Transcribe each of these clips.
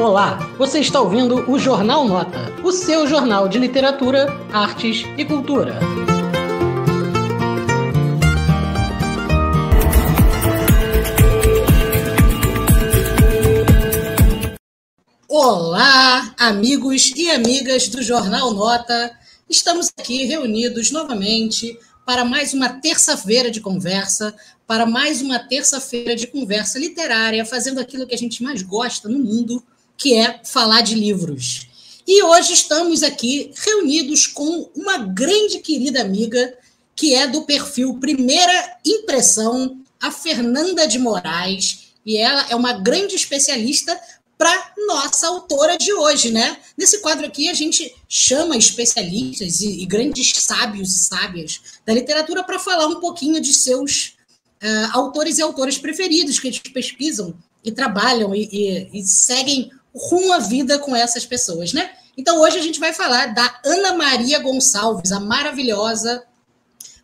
Olá, você está ouvindo o Jornal Nota, o seu jornal de literatura, artes e cultura. Olá, amigos e amigas do Jornal Nota. Estamos aqui reunidos novamente para mais uma terça-feira de conversa, para mais uma terça-feira de conversa literária, fazendo aquilo que a gente mais gosta no mundo, que é falar de livros. E hoje estamos aqui reunidos com uma grande querida amiga, que é do perfil Primeira Impressão, a Fernanda de Moraes, e ela é uma grande especialista para nossa autora de hoje, né? Nesse quadro aqui a gente chama especialistas e, e grandes sábios e sábias da literatura para falar um pouquinho de seus uh, autores e autoras preferidos que eles pesquisam e trabalham e, e, e seguem rumo à vida com essas pessoas, né? Então hoje a gente vai falar da Ana Maria Gonçalves, a maravilhosa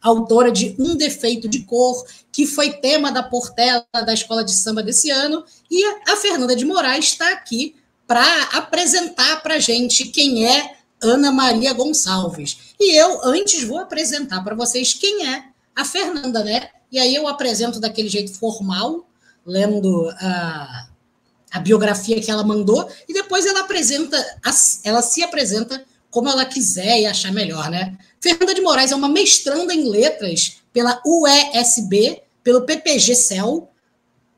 autora de Um Defeito de Cor, que foi tema da Portela da Escola de Samba desse ano, e a Fernanda de Moraes está aqui para apresentar para gente quem é Ana Maria Gonçalves. E eu, antes, vou apresentar para vocês quem é a Fernanda, né? E aí eu apresento daquele jeito formal, lendo a, a biografia que ela mandou, e depois ela apresenta, ela se apresenta como ela quiser e achar melhor, né? Fernanda de Moraes é uma mestranda em letras pela UESB, pelo PPG-CEL,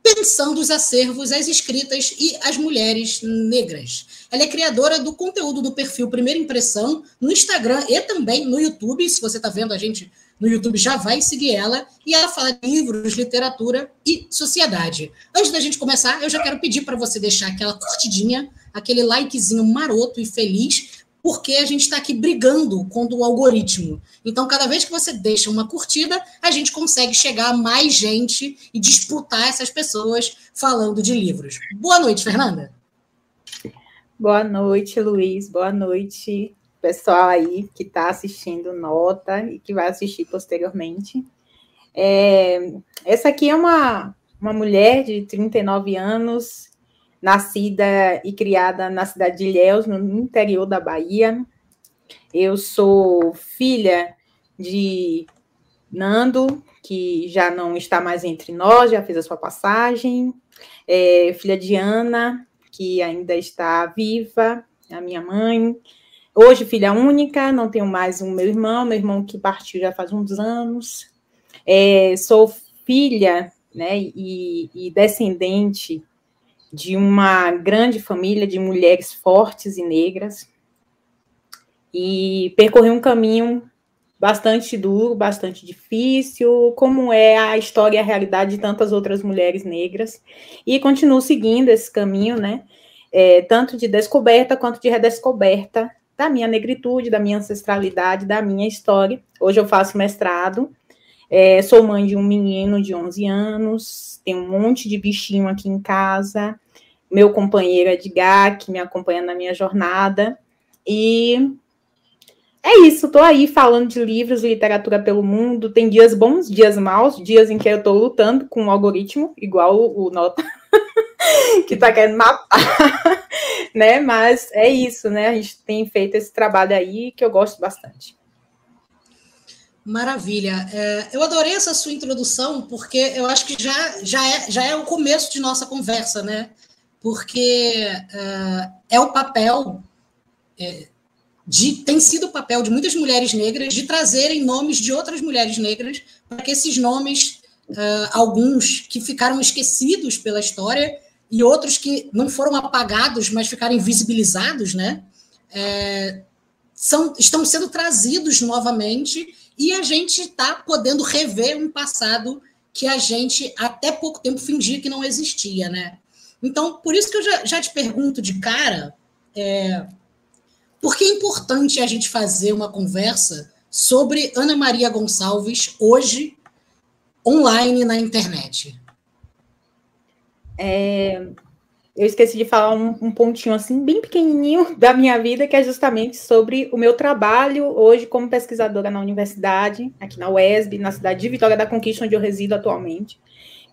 pensando os acervos, as escritas e as mulheres negras. Ela é criadora do conteúdo do perfil Primeira Impressão no Instagram e também no YouTube. Se você está vendo a gente no YouTube, já vai seguir ela. E ela fala de livros, literatura e sociedade. Antes da gente começar, eu já quero pedir para você deixar aquela curtidinha, aquele likezinho maroto e feliz porque a gente está aqui brigando contra o algoritmo. Então, cada vez que você deixa uma curtida, a gente consegue chegar a mais gente e disputar essas pessoas falando de livros. Boa noite, Fernanda. Boa noite, Luiz. Boa noite, pessoal aí que está assistindo Nota e que vai assistir posteriormente. É, essa aqui é uma, uma mulher de 39 anos, nascida e criada na cidade de Ilhéus, no interior da Bahia. Eu sou filha de Nando, que já não está mais entre nós, já fez a sua passagem. É, filha de Ana, que ainda está viva, a minha mãe. Hoje, filha única, não tenho mais um meu irmão, meu irmão que partiu já faz uns anos. É, sou filha né, e, e descendente de uma grande família de mulheres fortes e negras e percorri um caminho bastante duro, bastante difícil, como é a história e a realidade de tantas outras mulheres negras, e continuo seguindo esse caminho, né, é, tanto de descoberta quanto de redescoberta da minha negritude, da minha ancestralidade, da minha história. Hoje eu faço mestrado, é, sou mãe de um menino de 11 anos, tenho um monte de bichinho aqui em casa, meu companheiro Edgar, que me acompanha na minha jornada. E é isso, estou aí falando de livros literatura pelo mundo. Tem dias bons, dias maus, dias em que eu estou lutando com o algoritmo, igual o, Nota, que está querendo matar, né? Mas é isso, né? A gente tem feito esse trabalho aí que eu gosto bastante. Maravilha. É, eu adorei essa sua introdução, porque eu acho que já, já, é, já é o começo de nossa conversa, né? porque uh, é o papel, é, de, tem sido o papel de muitas mulheres negras de trazerem nomes de outras mulheres negras para que esses nomes, uh, alguns que ficaram esquecidos pela história e outros que não foram apagados, mas ficaram invisibilizados, né? É, são, estão sendo trazidos novamente e a gente está podendo rever um passado que a gente até pouco tempo fingia que não existia, né? Então, por isso que eu já, já te pergunto de cara, é, por que é importante a gente fazer uma conversa sobre Ana Maria Gonçalves hoje, online na internet? É, eu esqueci de falar um, um, pontinho assim, bem pequenininho da minha vida, que é justamente sobre o meu trabalho hoje como pesquisadora na universidade, aqui na UESB, na cidade de Vitória da Conquista, onde eu resido atualmente,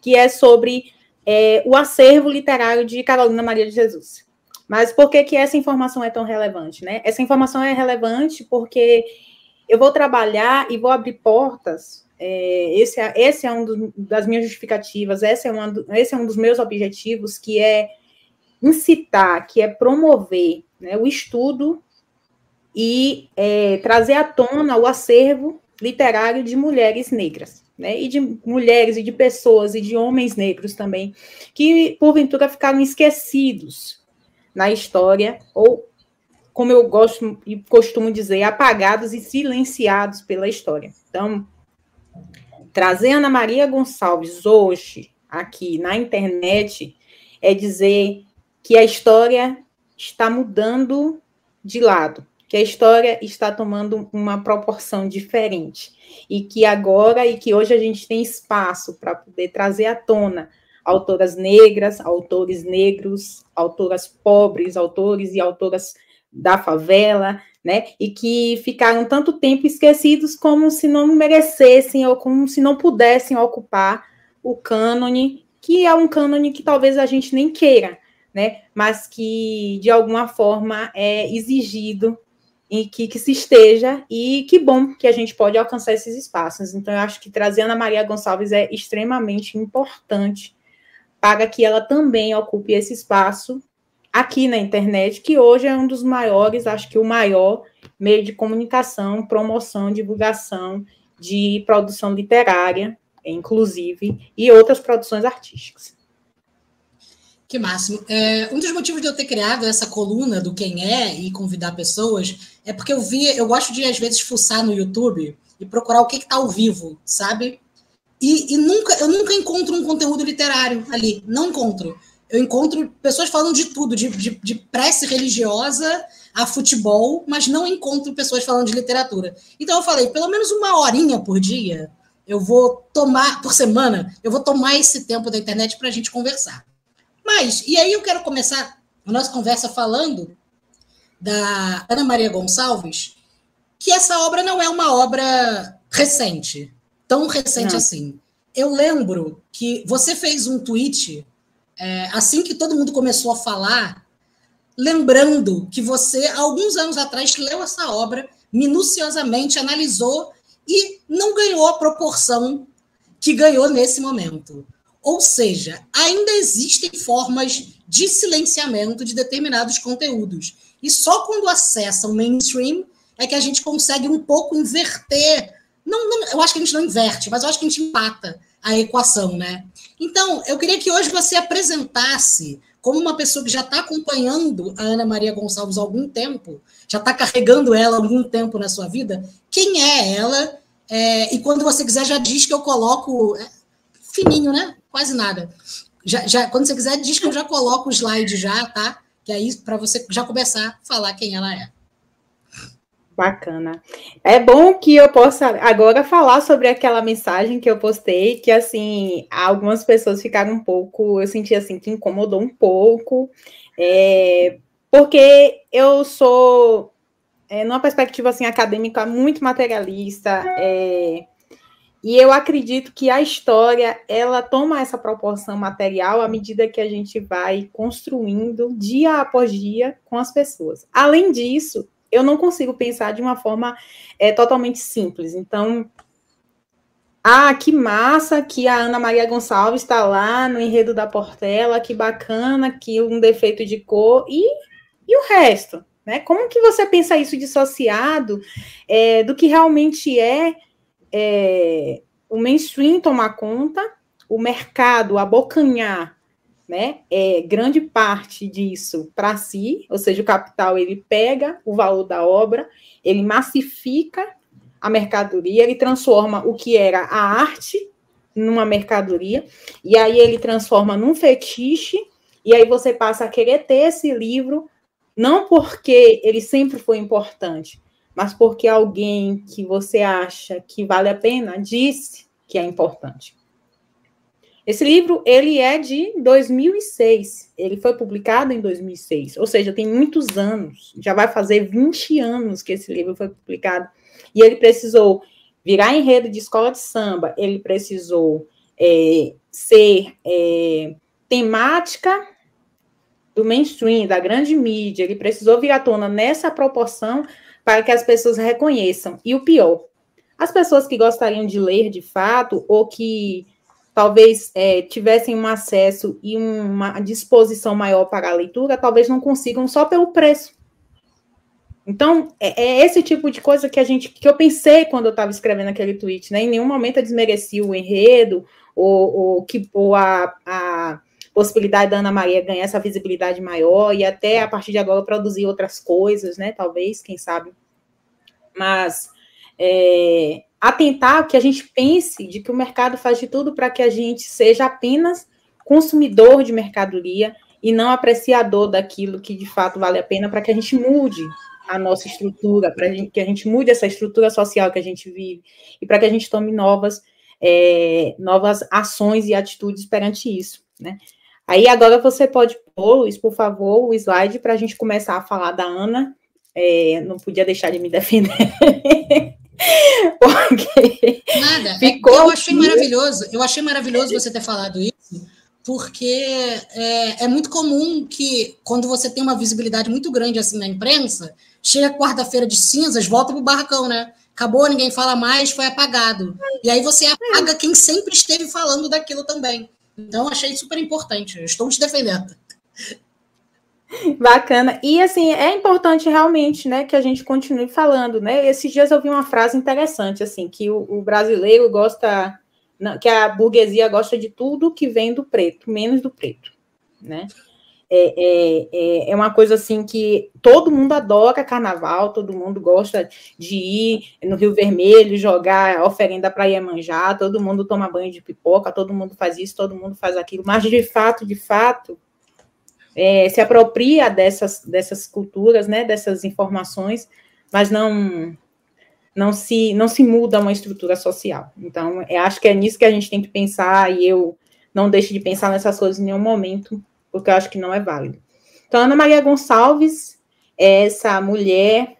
que é sobre é, o acervo literário de Carolina Maria de Jesus. Mas por que, que essa informação é tão relevante? Né? Essa informação é relevante porque eu vou trabalhar e vou abrir portas. É, esse, é, esse é um das minhas justificativas, esse é, uma, esse é um dos meus objetivos, que é incitar, que é promover né, o estudo e é, trazer à tona o acervo literário de mulheres negras, né, e de mulheres e de pessoas e de homens negros também, que porventura ficaram esquecidos na história, ou, como eu gosto e costumo dizer, apagados e silenciados pela história. Então, trazer Ana Maria Gonçalves hoje, aqui na internet, é dizer que a história está mudando de lado, que a história está tomando uma proporção diferente e que agora e que hoje a gente tem espaço para poder trazer à tona autoras negras, autores negros, autoras pobres, autores e autoras da favela, né? E que ficaram tanto tempo esquecidos como se não merecessem ou como se não pudessem ocupar o cânone, que é um cânone que talvez a gente nem queira, né? Mas que de alguma forma é exigido e que, que se esteja, e que bom que a gente pode alcançar esses espaços. Então, eu acho que trazer Ana Maria Gonçalves é extremamente importante para que ela também ocupe esse espaço aqui na internet, que hoje é um dos maiores, acho que o maior meio de comunicação, promoção, divulgação de produção literária, inclusive, e outras produções artísticas. Que máximo. É, um dos motivos de eu ter criado essa coluna do quem é e convidar pessoas é porque eu vi, eu gosto de às vezes fuçar no YouTube e procurar o que está ao vivo, sabe? E, e, nunca, eu nunca encontro um conteúdo literário ali. Não encontro. Eu encontro pessoas falando de tudo, de, de, de prece religiosa a futebol, mas não encontro pessoas falando de literatura. Então eu falei, pelo menos uma horinha por dia, eu vou tomar, por semana, eu vou tomar esse tempo da internet para a gente conversar. Mas, e aí eu quero começar a nossa conversa falando da Ana Maria Gonçalves, que essa obra não é uma obra recente tão recente Não. assim. Eu lembro que você fez um tweet é, assim que todo mundo começou a falar, lembrando que você, alguns anos atrás, leu essa obra minuciosamente, analisou e não ganhou a proporção que ganhou nesse momento. Ou seja, ainda existem formas de silenciamento de determinados conteúdos. E só quando acessa o mainstream é que a gente consegue um pouco inverter não, não, eu acho que a gente não inverte, mas eu acho que a gente empata a equação, né? Então, eu queria que hoje você apresentasse, como uma pessoa que já está acompanhando a Ana Maria Gonçalves há algum tempo, já está carregando ela há algum tempo na sua vida, quem é ela? É, e quando você quiser, já diz que eu coloco. É, fininho, né? Quase nada. Já, já, quando você quiser, diz que eu já coloco o slide já, tá? Que aí, para você já começar a falar quem ela é. Bacana. É bom que eu possa agora falar sobre aquela mensagem que eu postei, que assim, algumas pessoas ficaram um pouco, eu senti assim que incomodou um pouco, é, porque eu sou, é, numa perspectiva assim acadêmica muito materialista, é, e eu acredito que a história ela toma essa proporção material à medida que a gente vai construindo dia após dia com as pessoas. Além disso, eu não consigo pensar de uma forma é, totalmente simples. Então, ah, que massa que a Ana Maria Gonçalves está lá no enredo da Portela, que bacana, que um defeito de cor, e, e o resto? Né? Como que você pensa isso dissociado é, do que realmente é, é o mainstream tomar conta, o mercado abocanhar né, é, grande parte disso para si, ou seja, o capital ele pega o valor da obra, ele massifica a mercadoria, ele transforma o que era a arte numa mercadoria, e aí ele transforma num fetiche, e aí você passa a querer ter esse livro, não porque ele sempre foi importante, mas porque alguém que você acha que vale a pena disse que é importante. Esse livro, ele é de 2006. Ele foi publicado em 2006, ou seja, tem muitos anos. Já vai fazer 20 anos que esse livro foi publicado. E ele precisou virar enredo de escola de samba, ele precisou é, ser é, temática do mainstream, da grande mídia, ele precisou vir à tona nessa proporção para que as pessoas reconheçam. E o pior, as pessoas que gostariam de ler de fato, ou que talvez é, tivessem um acesso e uma disposição maior para a leitura, talvez não consigam só pelo preço. Então, é, é, esse tipo de coisa que a gente que eu pensei quando eu estava escrevendo aquele tweet, né? Em nenhum momento eu desmereci o enredo ou, ou, que, ou a, a possibilidade da Ana Maria ganhar essa visibilidade maior e até a partir de agora produzir outras coisas, né? Talvez, quem sabe. Mas é, atentar que a gente pense de que o mercado faz de tudo para que a gente seja apenas consumidor de mercadoria e não apreciador daquilo que de fato vale a pena para que a gente mude a nossa estrutura, para que a gente mude essa estrutura social que a gente vive e para que a gente tome novas, é, novas ações e atitudes perante isso, né? Aí agora você pode pôr, Luiz, por favor, o slide para a gente começar a falar da Ana. É, não podia deixar de me defender. porque Nada. Ficou eu achei aqui. maravilhoso. Eu achei maravilhoso você ter falado isso, porque é, é, muito comum que, quando você tem uma visibilidade muito grande assim na imprensa, chega quarta-feira de cinzas, volta pro barracão, né? Acabou, ninguém fala mais, foi apagado. E aí você apaga quem sempre esteve falando daquilo também. Então, achei super importante. estou te defendendo. Bacana. E assim, é importante realmente, né, que a gente continue falando, né? Esses dias eu vi uma frase interessante, assim, que o, o brasileiro gosta, que a burguesia gosta de tudo que vem do preto, menos do preto, né? É, é, é, é uma coisa assim que todo mundo adora carnaval, todo mundo gosta de ir no Rio Vermelho, jogar oferenda para Iemanjá, todo mundo toma banho de pipoca, todo mundo faz isso, todo mundo faz aquilo, mas de fato, de fato, é, se apropria dessas, dessas culturas, né, dessas informações, mas não não se não se muda uma estrutura social. Então, eu acho que é nisso que a gente tem que pensar e eu não deixo de pensar nessas coisas em nenhum momento porque eu acho que não é válido. Então, Ana Maria Gonçalves é essa mulher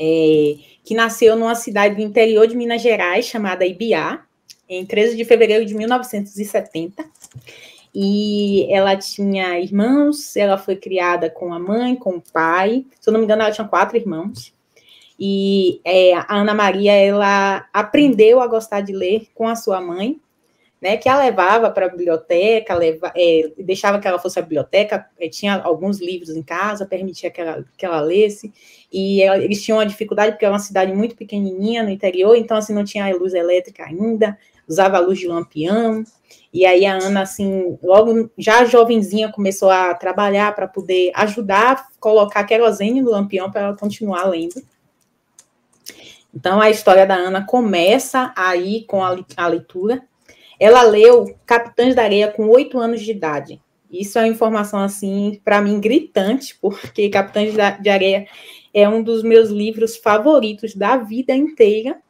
é, que nasceu numa cidade do interior de Minas Gerais, chamada Ibiá, em 13 de fevereiro de 1970. E ela tinha irmãos, ela foi criada com a mãe, com o pai. Se eu não me engano, ela tinha quatro irmãos. E é, a Ana Maria, ela aprendeu a gostar de ler com a sua mãe, né, que a levava para a biblioteca, leva, é, deixava que ela fosse à biblioteca, é, tinha alguns livros em casa, permitia que ela, que ela lesse, e ela, eles tinham uma dificuldade, porque era uma cidade muito pequenininha no interior, então, assim, não tinha luz elétrica ainda, usava a luz de lampião, e aí a Ana, assim, logo, já jovenzinha, começou a trabalhar para poder ajudar a colocar querosene no lampião para ela continuar lendo. Então, a história da Ana começa aí com a, a leitura, ela leu Capitães da Areia com oito anos de idade. Isso é uma informação, assim, para mim, gritante, porque Capitães de Areia é um dos meus livros favoritos da vida inteira.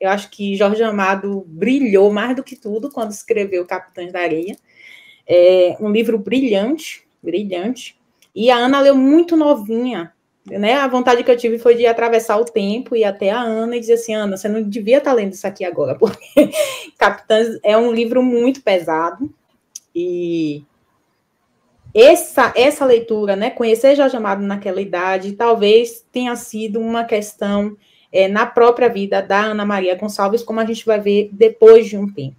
Eu acho que Jorge Amado brilhou mais do que tudo quando escreveu Capitães da Areia. É um livro brilhante, brilhante. E a Ana leu muito novinha, né? A vontade que eu tive foi de atravessar o tempo e até a Ana e dizer assim, Ana, você não devia estar lendo isso aqui agora, porque Capitães é um livro muito pesado e essa, essa leitura, né, conhecer Jorge Amado naquela idade, talvez tenha sido uma questão é, na própria vida da Ana Maria Gonçalves, como a gente vai ver depois de um tempo.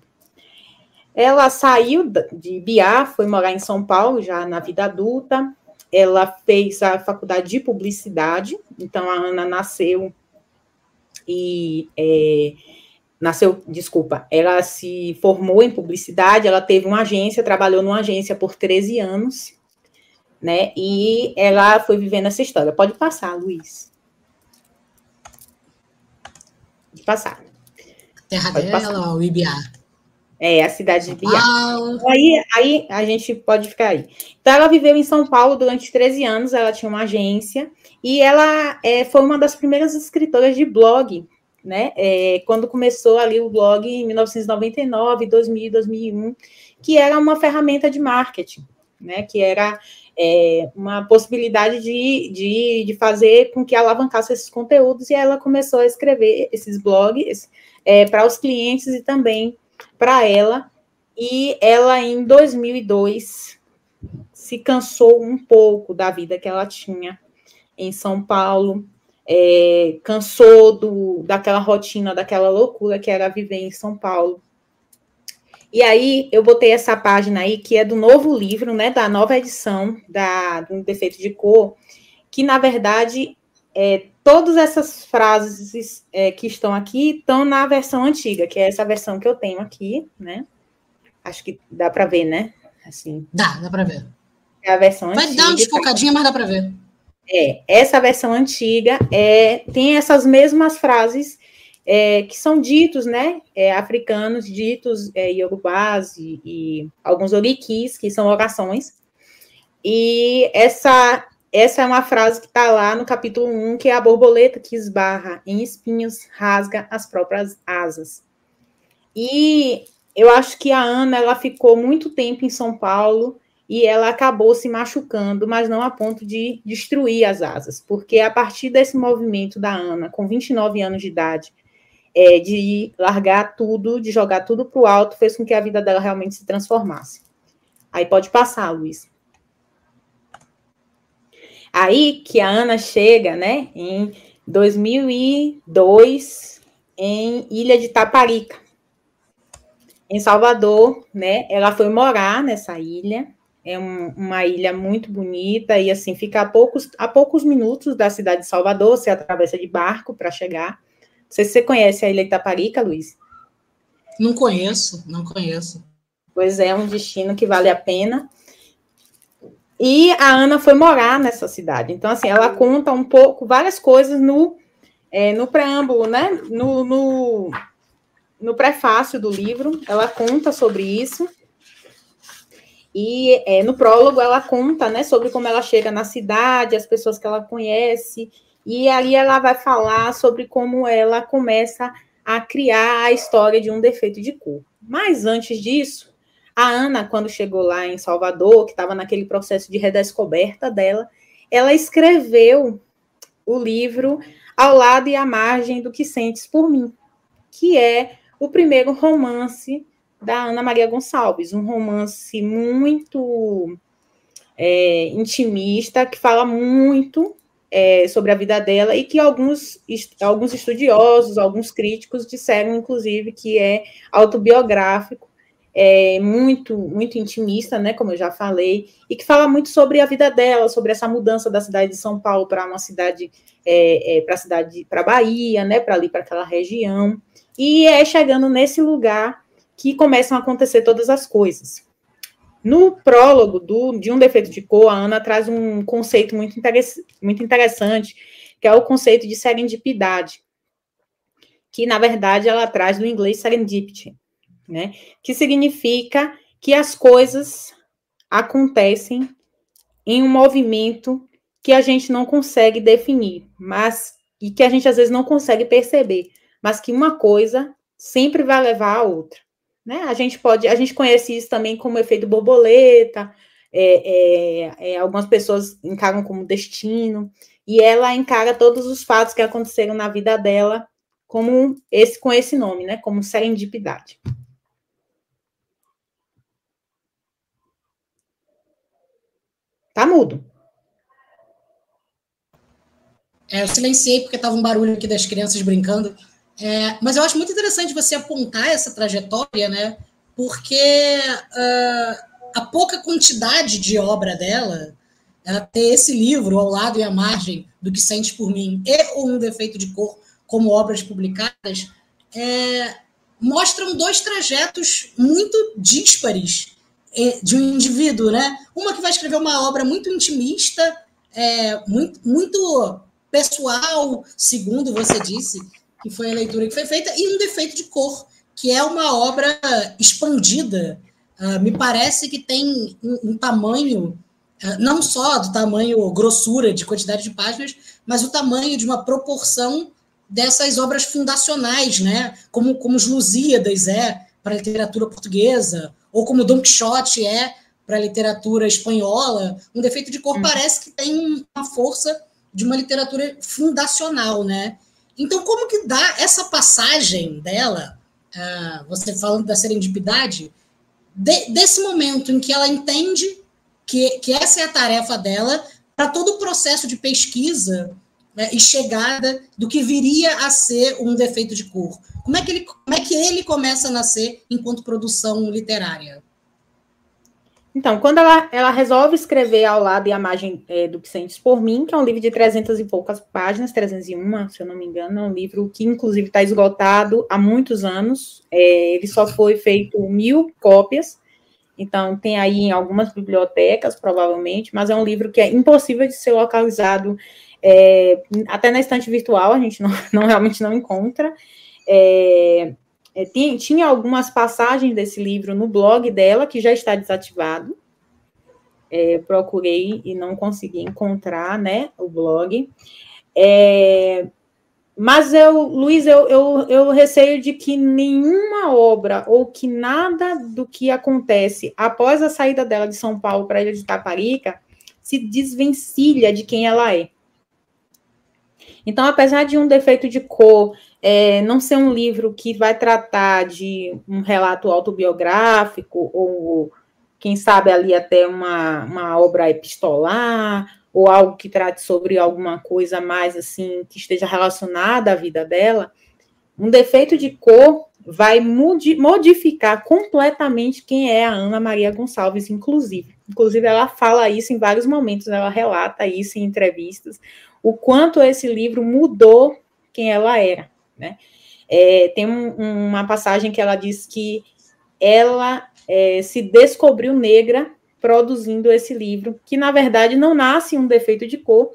Ela saiu de Biá, foi morar em São Paulo, já na vida adulta, ela fez a faculdade de publicidade, então a Ana nasceu e é, nasceu, desculpa, ela se formou em publicidade, ela teve uma agência, trabalhou numa agência por 13 anos, né? E ela foi vivendo essa história. Pode passar, Luiz. Pode passar. Terra Pode dela, passar. o IBA. É, a cidade de Biá. Aí, aí a gente pode ficar aí. Então, ela viveu em São Paulo durante 13 anos, ela tinha uma agência, e ela é, foi uma das primeiras escritoras de blog, né? É, quando começou ali o blog em 1999, 2000, 2001, que era uma ferramenta de marketing, né? Que era é, uma possibilidade de, de, de fazer com que alavancasse esses conteúdos, e ela começou a escrever esses blogs é, para os clientes e também para ela. E ela, em 2002, se cansou um pouco da vida que ela tinha em São Paulo, é, cansou do, daquela rotina, daquela loucura que era viver em São Paulo. E aí eu botei essa página aí, que é do novo livro, né, da nova edição da, do Defeito de Cor, que na verdade é, todas essas frases é, que estão aqui estão na versão antiga, que é essa versão que eu tenho aqui, né? Acho que dá para ver, né? Assim. Dá, dá para ver. É a versão Vai antiga. dar uma desfocadinha, mas dá para ver. É, essa versão antiga é, tem essas mesmas frases é, que são ditos, né, é, africanos, ditos é, iorubás e, e alguns oriquis, que são orações. E essa, essa é uma frase que está lá no capítulo 1, que é a borboleta que esbarra em espinhos, rasga as próprias asas. E eu acho que a Ana, ela ficou muito tempo em São Paulo, e ela acabou se machucando, mas não a ponto de destruir as asas, porque a partir desse movimento da Ana, com 29 anos de idade, é, de largar tudo, de jogar tudo para o alto, fez com que a vida dela realmente se transformasse. Aí pode passar, Luiz. Aí que a Ana chega, né, em 2002, em Ilha de Taparica, em Salvador, né? Ela foi morar nessa ilha é um, uma ilha muito bonita e assim fica a poucos, a poucos minutos da cidade de Salvador. Você atravessa de barco para chegar. Não sei se você conhece a Ilha Itaparica, Luiz. Não conheço, não conheço. Pois é, é um destino que vale a pena. E a Ana foi morar nessa cidade. Então, assim, ela conta um pouco, várias coisas no, é, no preâmbulo, né? No, no, no prefácio do livro, ela conta sobre isso. E é, no prólogo ela conta, né, sobre como ela chega na cidade, as pessoas que ela conhece, e ali ela vai falar sobre como ela começa a criar a história de um defeito de cor. Mas antes disso, a Ana, quando chegou lá em Salvador, que estava naquele processo de redescoberta dela, ela escreveu o livro Ao lado e à margem do que sentes por mim, que é o primeiro romance da Ana Maria Gonçalves, um romance muito é, intimista, que fala muito é, sobre a vida dela e que alguns, alguns estudiosos, alguns críticos disseram, inclusive, que é autobiográfico, é, muito, muito intimista, né, como eu já falei, e que fala muito sobre a vida dela, sobre essa mudança da cidade de São Paulo para uma cidade, é, é para a cidade, para Bahia, né, para ali, para aquela região, e é chegando nesse lugar que começam a acontecer todas as coisas. No prólogo do, de Um Defeito de Cor, a Ana traz um conceito muito, muito interessante, que é o conceito de serendipidade, que, na verdade, ela traz do inglês serendipity, né? que significa que as coisas acontecem em um movimento que a gente não consegue definir, mas e que a gente às vezes não consegue perceber, mas que uma coisa sempre vai levar a outra. Né? A gente pode, a gente conhece isso também como efeito borboleta, é, é, é, algumas pessoas encaram como destino, e ela encara todos os fatos que aconteceram na vida dela como esse com esse nome, né? Como serendipidade. Tá mudo. É, eu silenciei porque estava um barulho aqui das crianças brincando. É, mas eu acho muito interessante você apontar essa trajetória, né? Porque uh, a pouca quantidade de obra dela, ela ter esse livro ao lado e à margem do que sente por mim e Um Defeito de Cor como obras publicadas, é, mostram dois trajetos muito díspares é, de um indivíduo, né? Uma que vai escrever uma obra muito intimista, é, muito, muito pessoal, segundo você disse, que foi a leitura que foi feita, e um defeito de cor, que é uma obra expandida. Uh, me parece que tem um, um tamanho, uh, não só do tamanho grossura, de quantidade de páginas, mas o tamanho de uma proporção dessas obras fundacionais, né? como, como os Lusíadas é para a literatura portuguesa, ou como Dom Quixote é para a literatura espanhola. Um defeito de cor hum. parece que tem uma força de uma literatura fundacional, né? Então, como que dá essa passagem dela, uh, você falando da serendipidade, de, desse momento em que ela entende que, que essa é a tarefa dela para todo o processo de pesquisa né, e chegada do que viria a ser um defeito de cor. Como é que ele, como é que ele começa a nascer enquanto produção literária? Então, quando ela, ela resolve escrever ao lado e a margem é, do que sentes por mim, que é um livro de 300 e poucas páginas, 301, se eu não me engano, é um livro que, inclusive, está esgotado há muitos anos. É, ele só foi feito mil cópias, então tem aí em algumas bibliotecas, provavelmente, mas é um livro que é impossível de ser localizado é, até na estante virtual, a gente não, não realmente não encontra. É, é, tinha, tinha algumas passagens desse livro no blog dela, que já está desativado. É, procurei e não consegui encontrar, né, o blog. É, mas eu, Luiz, eu, eu, eu receio de que nenhuma obra ou que nada do que acontece após a saída dela de São Paulo para a ilha de Taparica se desvencilha de quem ela é. Então, apesar de um defeito de cor, é, não ser um livro que vai tratar de um relato autobiográfico, ou quem sabe ali até uma, uma obra epistolar, ou algo que trate sobre alguma coisa mais assim, que esteja relacionada à vida dela, um defeito de cor vai modificar completamente quem é a Ana Maria Gonçalves, inclusive. Inclusive, ela fala isso em vários momentos, ela relata isso em entrevistas, o quanto esse livro mudou quem ela era. Né? É, tem um, uma passagem que ela diz que ela é, se descobriu negra produzindo esse livro, que na verdade não nasce um defeito de cor.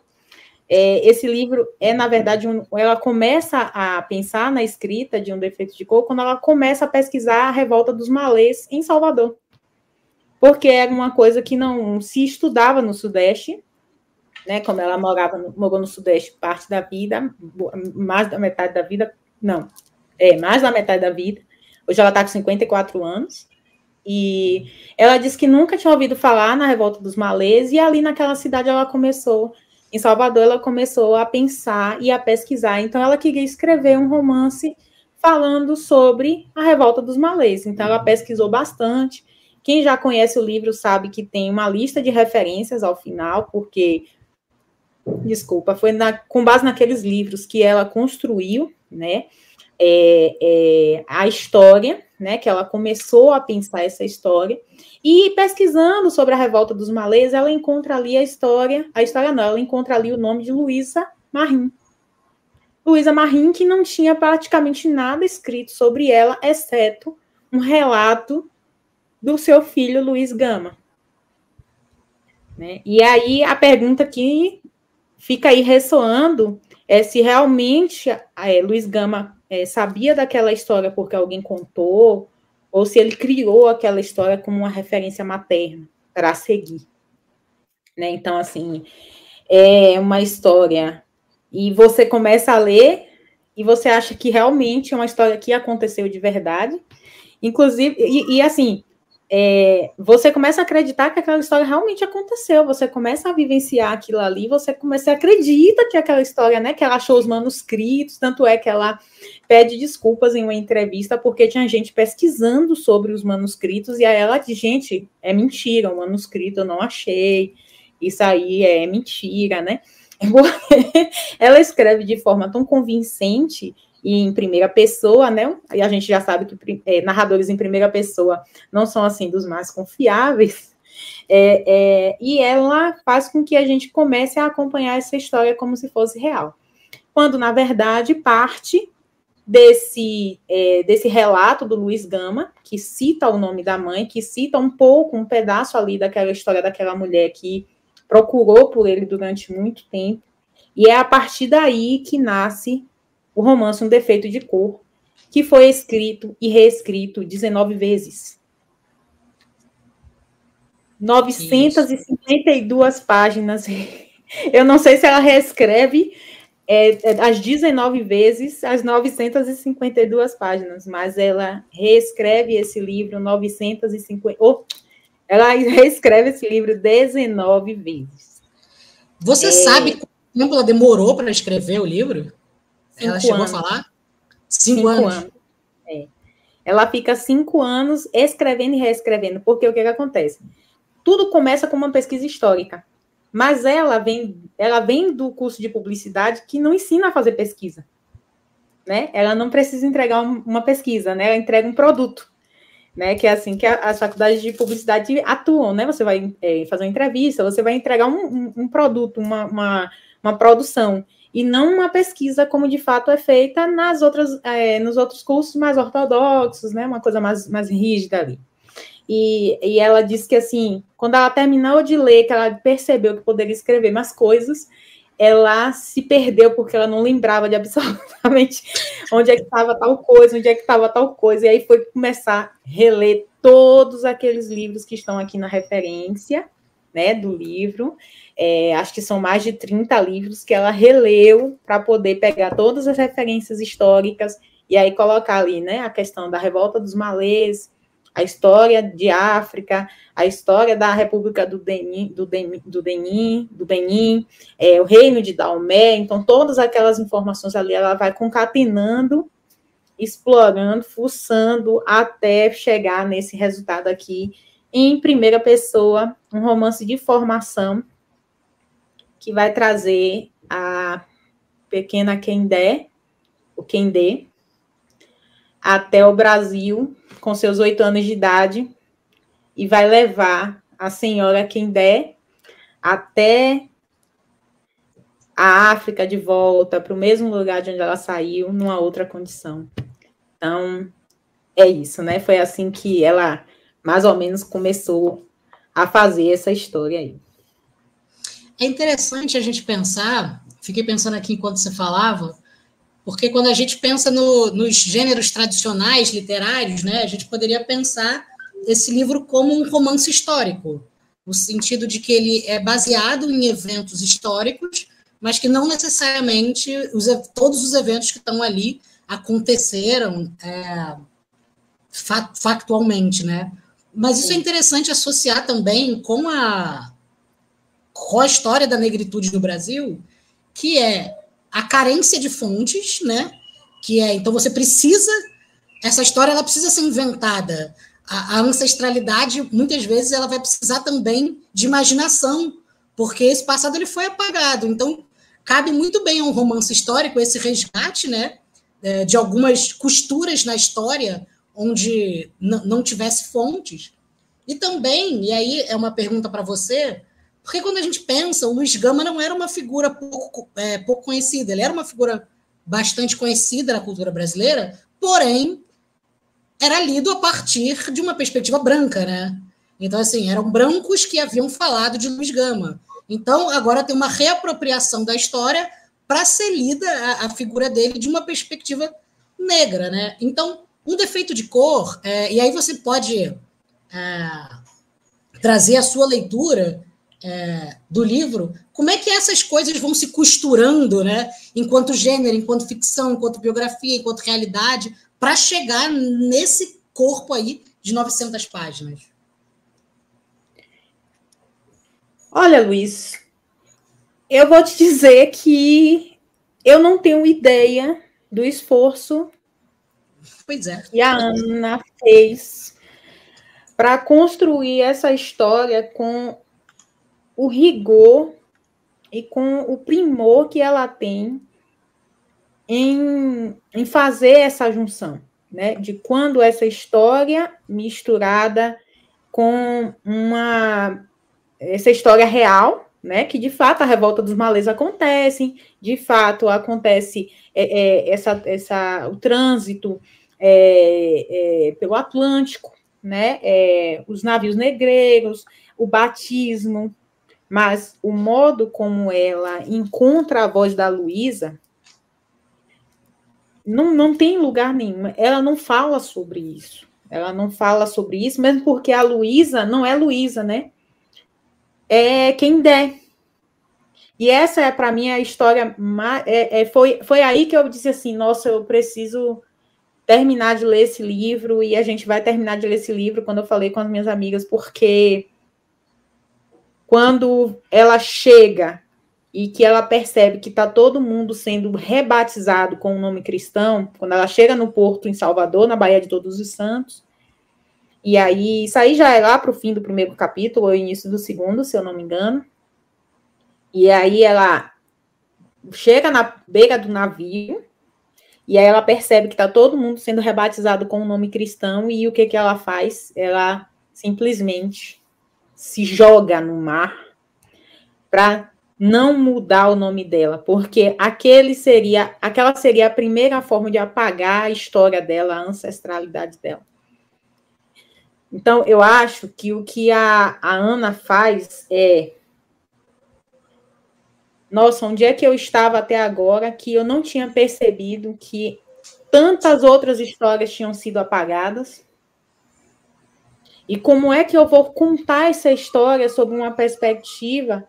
É, esse livro é, na verdade, um, ela começa a pensar na escrita de um defeito de cor quando ela começa a pesquisar a revolta dos malês em Salvador. Porque era uma coisa que não se estudava no Sudeste, né? Como ela morava no, morou no Sudeste parte da vida, mais da metade da vida, não, é, mais da metade da vida. Hoje ela está com 54 anos. E ela disse que nunca tinha ouvido falar na Revolta dos Malês, e ali naquela cidade ela começou, em Salvador, ela começou a pensar e a pesquisar. Então ela queria escrever um romance falando sobre a Revolta dos Malês. Então ela pesquisou bastante. Quem já conhece o livro sabe que tem uma lista de referências ao final, porque desculpa, foi na, com base naqueles livros que ela construiu, né, é, é, a história, né, que ela começou a pensar essa história, e pesquisando sobre a revolta dos malês, ela encontra ali a história, a história não, ela encontra ali o nome de Luísa Marim. Luísa Marim, que não tinha praticamente nada escrito sobre ela, exceto um relato do seu filho Luiz Gama. Né? E aí a pergunta que fica aí ressoando é se realmente é, Luiz Gama é, sabia daquela história porque alguém contou, ou se ele criou aquela história como uma referência materna para seguir. Né? Então, assim, é uma história. E você começa a ler e você acha que realmente é uma história que aconteceu de verdade. Inclusive, e, e assim, é, você começa a acreditar que aquela história realmente aconteceu, você começa a vivenciar aquilo ali, você começa a acredita que aquela história, né, que ela achou os manuscritos, tanto é que ela pede desculpas em uma entrevista porque tinha gente pesquisando sobre os manuscritos e aí ela diz, gente, é mentira, o manuscrito eu não achei, isso aí é mentira, né? ela escreve de forma tão convincente e em primeira pessoa, né? E a gente já sabe que é, narradores em primeira pessoa não são assim dos mais confiáveis. É, é, e ela faz com que a gente comece a acompanhar essa história como se fosse real. Quando, na verdade, parte desse, é, desse relato do Luiz Gama, que cita o nome da mãe, que cita um pouco, um pedaço ali daquela história daquela mulher que procurou por ele durante muito tempo. E é a partir daí que nasce o romance Um Defeito de Cor, que foi escrito e reescrito 19 vezes. 952 Isso. páginas. Eu não sei se ela reescreve é, é, as 19 vezes as 952 páginas, mas ela reescreve esse livro 950. Oh, ela reescreve esse livro 19 vezes. Você é... sabe quanto tempo ela demorou para escrever o livro? Cinco ela chegou anos. a falar? Cinco, cinco anos. anos. É. Ela fica cinco anos escrevendo e reescrevendo, porque o que, que acontece? tudo começa com uma pesquisa histórica. Mas ela vem, ela vem do curso de publicidade que não ensina a fazer pesquisa. Né? Ela não precisa entregar uma pesquisa, né? Ela entrega um produto, né? Que é assim que as faculdades de publicidade atuam, né? Você vai é, fazer uma entrevista, você vai entregar um, um, um produto, uma, uma, uma, produção, e não uma pesquisa como de fato é feita nas outras, é, nos outros cursos mais ortodoxos, né? Uma coisa mais, mais rígida ali. E, e ela disse que, assim, quando ela terminou de ler, que ela percebeu que poderia escrever mais coisas, ela se perdeu porque ela não lembrava de absolutamente onde é que estava tal coisa, onde é que estava tal coisa, e aí foi começar a reler todos aqueles livros que estão aqui na referência, né, do livro, é, acho que são mais de 30 livros que ela releu para poder pegar todas as referências históricas e aí colocar ali, né, a questão da revolta dos malês, a história de África, a história da República do Benin, do, Benin, do Benin, do Benin é, o reino de Daomé, então todas aquelas informações ali ela vai concatenando, explorando, fuçando até chegar nesse resultado aqui em primeira pessoa, um romance de formação que vai trazer a pequena Kendé, o Kendé, até o Brasil com seus oito anos de idade e vai levar a senhora der até a África de volta para o mesmo lugar de onde ela saiu, numa outra condição. Então, é isso, né? Foi assim que ela mais ou menos começou a fazer essa história aí. É interessante a gente pensar, fiquei pensando aqui enquanto você falava, porque quando a gente pensa no, nos gêneros tradicionais literários, né, a gente poderia pensar esse livro como um romance histórico, no sentido de que ele é baseado em eventos históricos, mas que não necessariamente os, todos os eventos que estão ali aconteceram é, factualmente, né? Mas isso é interessante associar também com a, com a história da negritude no Brasil, que é a carência de fontes, né? Que é, então você precisa, essa história ela precisa ser inventada. A, a ancestralidade, muitas vezes, ela vai precisar também de imaginação, porque esse passado ele foi apagado. Então, cabe muito bem a um romance histórico esse resgate, né? É, de algumas costuras na história onde não tivesse fontes. E também, e aí é uma pergunta para você, porque quando a gente pensa, o Luiz Gama não era uma figura pouco, é, pouco conhecida, ele era uma figura bastante conhecida na cultura brasileira, porém era lido a partir de uma perspectiva branca, né? Então, assim, eram brancos que haviam falado de Luiz Gama. Então, agora tem uma reapropriação da história para ser lida a, a, figura dele de uma perspectiva negra, né? Então, um defeito de cor, é, e aí você pode é, trazer a sua leitura é, do livro, como é que essas coisas vão se costurando, né? Enquanto gênero, enquanto ficção, enquanto biografia, enquanto realidade, para chegar nesse corpo aí de 900 páginas. Olha, Luiz, eu vou te dizer que eu não tenho ideia do esforço pois é. que a Ana fez para construir essa história com o rigor e com o primor que ela tem em, em fazer essa junção, né? De quando essa história misturada com uma essa história real, né? Que de fato a revolta dos malês acontece, de fato acontece é, é, essa, essa o trânsito é, é pelo Atlântico, né? É, os navios negreiros, o batismo, mas o modo como ela encontra a voz da Luísa não, não tem lugar nenhum. Ela não fala sobre isso. Ela não fala sobre isso, mesmo porque a Luísa não é Luísa, né? É quem der. E essa é, para mim, a história. É, é, foi, foi aí que eu disse assim: nossa, eu preciso terminar de ler esse livro. E a gente vai terminar de ler esse livro quando eu falei com as minhas amigas, porque quando ela chega e que ela percebe que está todo mundo sendo rebatizado com o nome cristão, quando ela chega no porto em Salvador, na Baía de Todos os Santos, E aí, isso aí já é lá para o fim do primeiro capítulo, ou início do segundo, se eu não me engano. E aí ela chega na beira do navio, e aí ela percebe que está todo mundo sendo rebatizado com o nome cristão, e o que, que ela faz? Ela simplesmente se joga no mar para não mudar o nome dela, porque aquele seria, aquela seria a primeira forma de apagar a história dela, a ancestralidade dela. Então, eu acho que o que a, a Ana faz é. Nossa, onde é que eu estava até agora que eu não tinha percebido que tantas outras histórias tinham sido apagadas? E como é que eu vou contar essa história sob uma perspectiva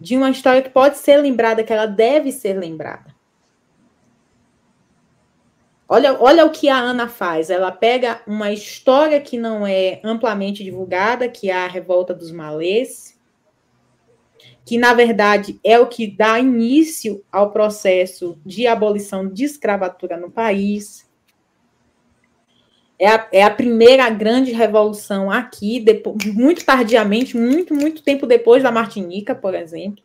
de uma história que pode ser lembrada, que ela deve ser lembrada? Olha, olha o que a Ana faz. Ela pega uma história que não é amplamente divulgada, que é a Revolta dos Malês, que na verdade é o que dá início ao processo de abolição de escravatura no país. É a, é a primeira grande revolução aqui, depois, muito tardiamente, muito, muito tempo depois da Martinica, por exemplo,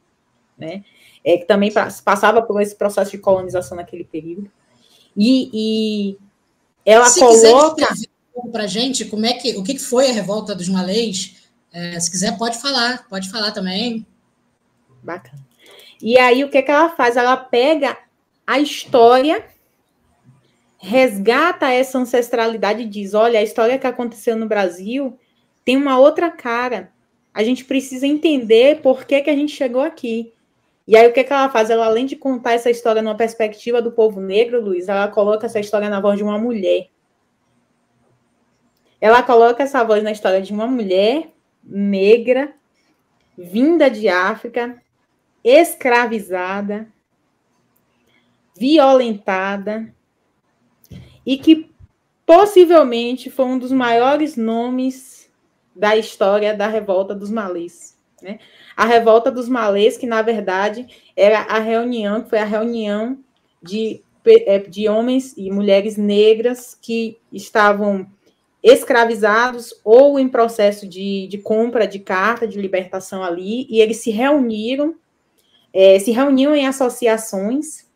né? É, que também passava por esse processo de colonização naquele período. E, e ela se coloca. Para gente, como é que o que foi a revolta dos malês? É, se quiser, pode falar, pode falar também. Bacana. E aí, o que, que ela faz? Ela pega a história, resgata essa ancestralidade e diz: olha, a história que aconteceu no Brasil tem uma outra cara. A gente precisa entender por que, que a gente chegou aqui. E aí, o que, que ela faz? Ela, além de contar essa história numa perspectiva do povo negro, Luiz, ela coloca essa história na voz de uma mulher. Ela coloca essa voz na história de uma mulher negra, vinda de África, escravizada, violentada, e que possivelmente foi um dos maiores nomes da história da revolta dos malês. Né? A revolta dos malês, que na verdade era a reunião, foi a reunião de, é, de homens e mulheres negras que estavam escravizados ou em processo de, de compra de carta de libertação ali, e eles se reuniram, é, se reuniam em associações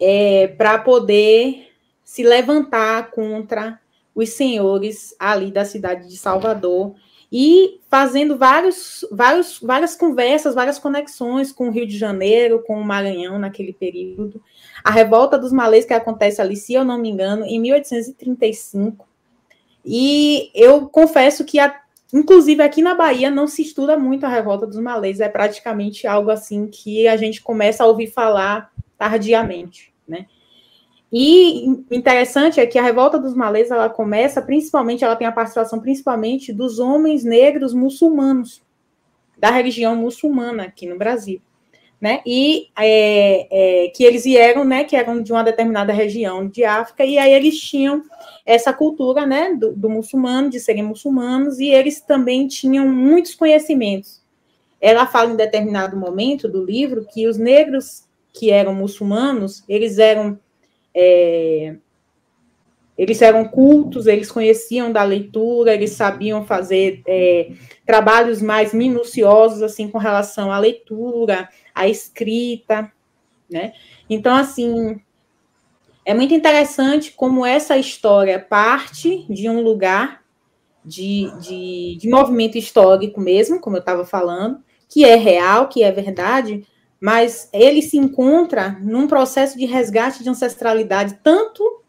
é, para poder se levantar contra os senhores ali da cidade de Salvador e fazendo vários, vários, várias conversas, várias conexões com o Rio de Janeiro, com o Maranhão naquele período. A revolta dos malês que acontece ali, se eu não me engano, em 1835. E eu confesso que, a, inclusive aqui na Bahia, não se estuda muito a revolta dos malês, é praticamente algo assim que a gente começa a ouvir falar tardiamente, né? E interessante é que a revolta dos malês ela começa principalmente, ela tem a participação principalmente dos homens negros muçulmanos da religião muçulmana aqui no Brasil, né? E é, é, que eles vieram, né? Que eram de uma determinada região de África e aí eles tinham essa cultura, né? Do, do muçulmano de serem muçulmanos e eles também tinham muitos conhecimentos. Ela fala em determinado momento do livro que os negros que eram muçulmanos eles eram é, eles eram cultos, eles conheciam da leitura, eles sabiam fazer é, trabalhos mais minuciosos, assim, com relação à leitura, à escrita, né? Então, assim, é muito interessante como essa história parte de um lugar de, de, de movimento histórico mesmo, como eu estava falando, que é real, que é verdade, mas ele se encontra num processo de resgate de ancestralidade, tanto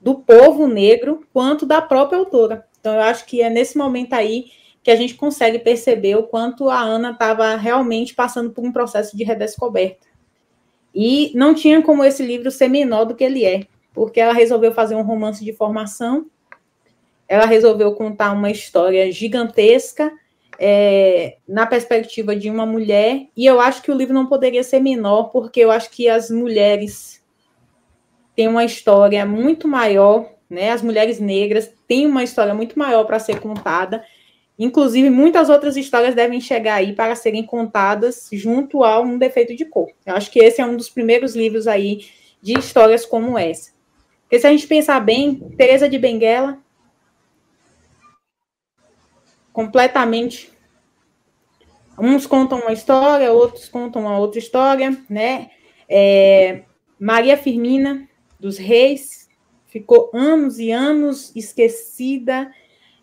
do povo negro quanto da própria autora. Então, eu acho que é nesse momento aí que a gente consegue perceber o quanto a Ana estava realmente passando por um processo de redescoberta. E não tinha como esse livro ser menor do que ele é, porque ela resolveu fazer um romance de formação, ela resolveu contar uma história gigantesca é, na perspectiva de uma mulher, e eu acho que o livro não poderia ser menor, porque eu acho que as mulheres têm uma história muito maior, né? As mulheres negras têm uma história muito maior para ser contada. Inclusive, muitas outras histórias devem chegar aí para serem contadas junto a um defeito de cor. Eu acho que esse é um dos primeiros livros aí de histórias como essa. Porque se a gente pensar bem, Teresa de Benguela completamente. Uns contam uma história, outros contam uma outra história, né? É, Maria Firmina dos Reis ficou anos e anos esquecida,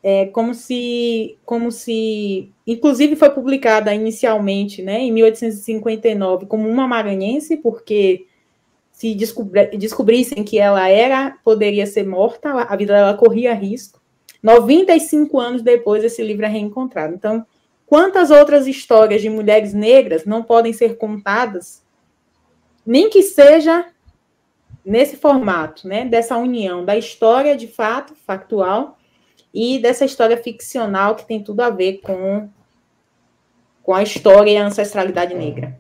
é, como se, como se, inclusive foi publicada inicialmente, né, em 1859, como uma maranhense, porque se descobrissem que ela era, poderia ser morta, a vida dela corria risco. 95 anos depois, esse livro é reencontrado. Então, quantas outras histórias de mulheres negras não podem ser contadas, nem que seja nesse formato, né, dessa união da história de fato, factual, e dessa história ficcional que tem tudo a ver com, com a história e a ancestralidade negra.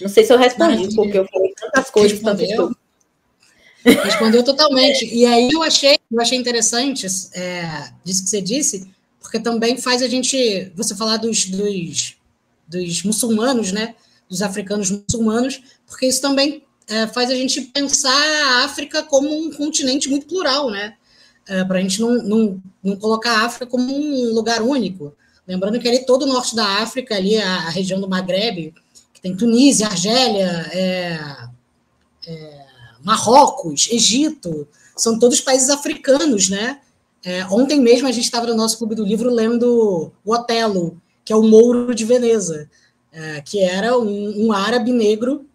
Não sei se eu respondi, Maravilha. porque eu falei tantas coisas, Respondeu. Respondeu totalmente. E aí eu achei, eu achei interessante é, disso que você disse, porque também faz a gente, você falar dos, dos, dos muçulmanos, né? Dos africanos muçulmanos, porque isso também é, faz a gente pensar a África como um continente muito plural, né? É, Para a gente não, não, não colocar a África como um lugar único. Lembrando que ali todo o norte da África, ali a, a região do Maghreb, que tem Tunísia, Argélia, é, é, Marrocos, Egito, são todos países africanos, né? É, ontem mesmo a gente estava no nosso clube do livro lendo o Otelo, que é o Mouro de Veneza, é, que era um, um árabe negro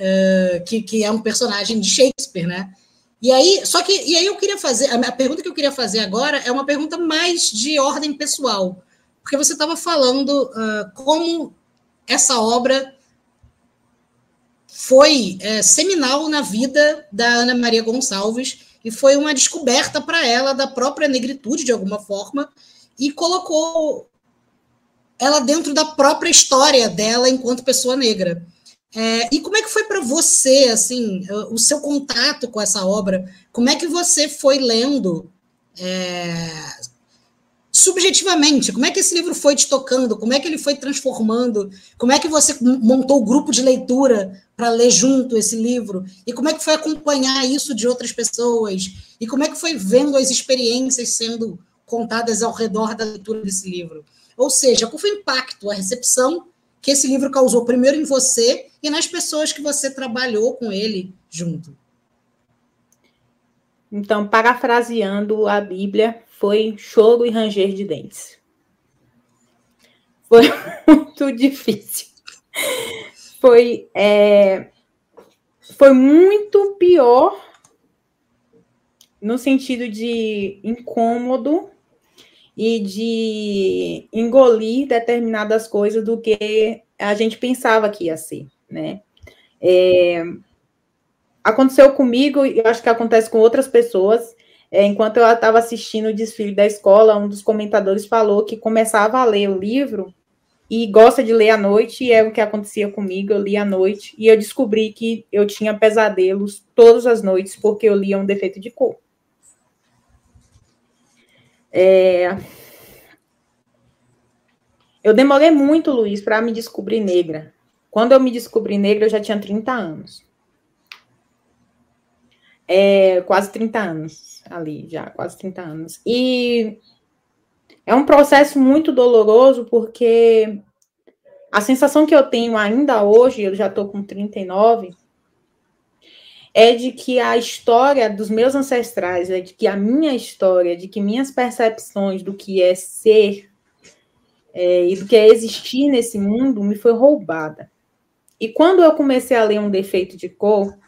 uh, que, que é um personagem de Shakespeare, né? E aí, só que, e aí eu queria fazer, a pergunta que eu queria fazer agora é uma pergunta mais de ordem pessoal, porque você estava falando uh, como essa obra foi é, seminal na vida da Ana Maria Gonçalves e foi uma descoberta para ela da própria negritude, de alguma forma, e colocou ela dentro da própria história dela enquanto pessoa negra. É, e como é que foi para você, assim, o seu contato com essa obra? Como é que você foi lendo é, subjetivamente? Como é que esse livro foi te tocando? Como é que ele foi transformando? Como é que você montou o grupo de leitura para ler junto esse livro? E como é que foi acompanhar isso de outras pessoas? E como é que foi vendo as experiências sendo contadas ao redor da leitura desse livro? Ou seja, qual foi o impacto, a recepção que esse livro causou primeiro em você e nas pessoas que você trabalhou com ele junto. Então, parafraseando a Bíblia, foi choro e ranger de dentes. Foi muito difícil. Foi, é, foi muito pior no sentido de incômodo e de engolir determinadas coisas do que a gente pensava que ia ser, né? É, aconteceu comigo e acho que acontece com outras pessoas. É, enquanto eu estava assistindo o desfile da escola, um dos comentadores falou que começava a ler o livro e gosta de ler à noite, e é o que acontecia comigo, eu li à noite, e eu descobri que eu tinha pesadelos todas as noites, porque eu lia um defeito de cor. É... Eu demorei muito, Luiz, para me descobrir negra. Quando eu me descobri negra, eu já tinha 30 anos. É, quase 30 anos ali, já, quase 30 anos. E é um processo muito doloroso, porque a sensação que eu tenho ainda hoje, eu já estou com 39, é de que a história dos meus ancestrais, é de que a minha história, de que minhas percepções do que é ser é, e do que é existir nesse mundo me foi roubada. E quando eu comecei a ler um defeito de cor,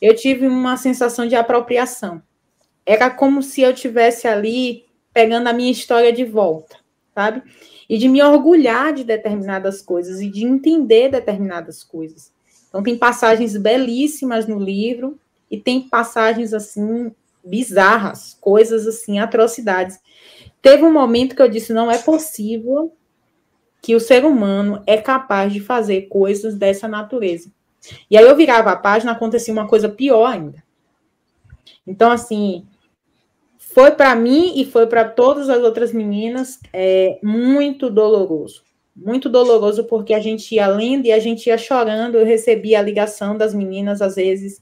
eu tive uma sensação de apropriação. Era como se eu tivesse ali pegando a minha história de volta, sabe? E de me orgulhar de determinadas coisas e de entender determinadas coisas. Então, tem passagens belíssimas no livro e tem passagens, assim, bizarras, coisas, assim, atrocidades. Teve um momento que eu disse: não é possível que o ser humano é capaz de fazer coisas dessa natureza. E aí eu virava a página, acontecia uma coisa pior ainda. Então, assim, foi para mim e foi para todas as outras meninas é, muito doloroso muito doloroso, porque a gente ia lendo e a gente ia chorando. Eu recebia a ligação das meninas, às vezes,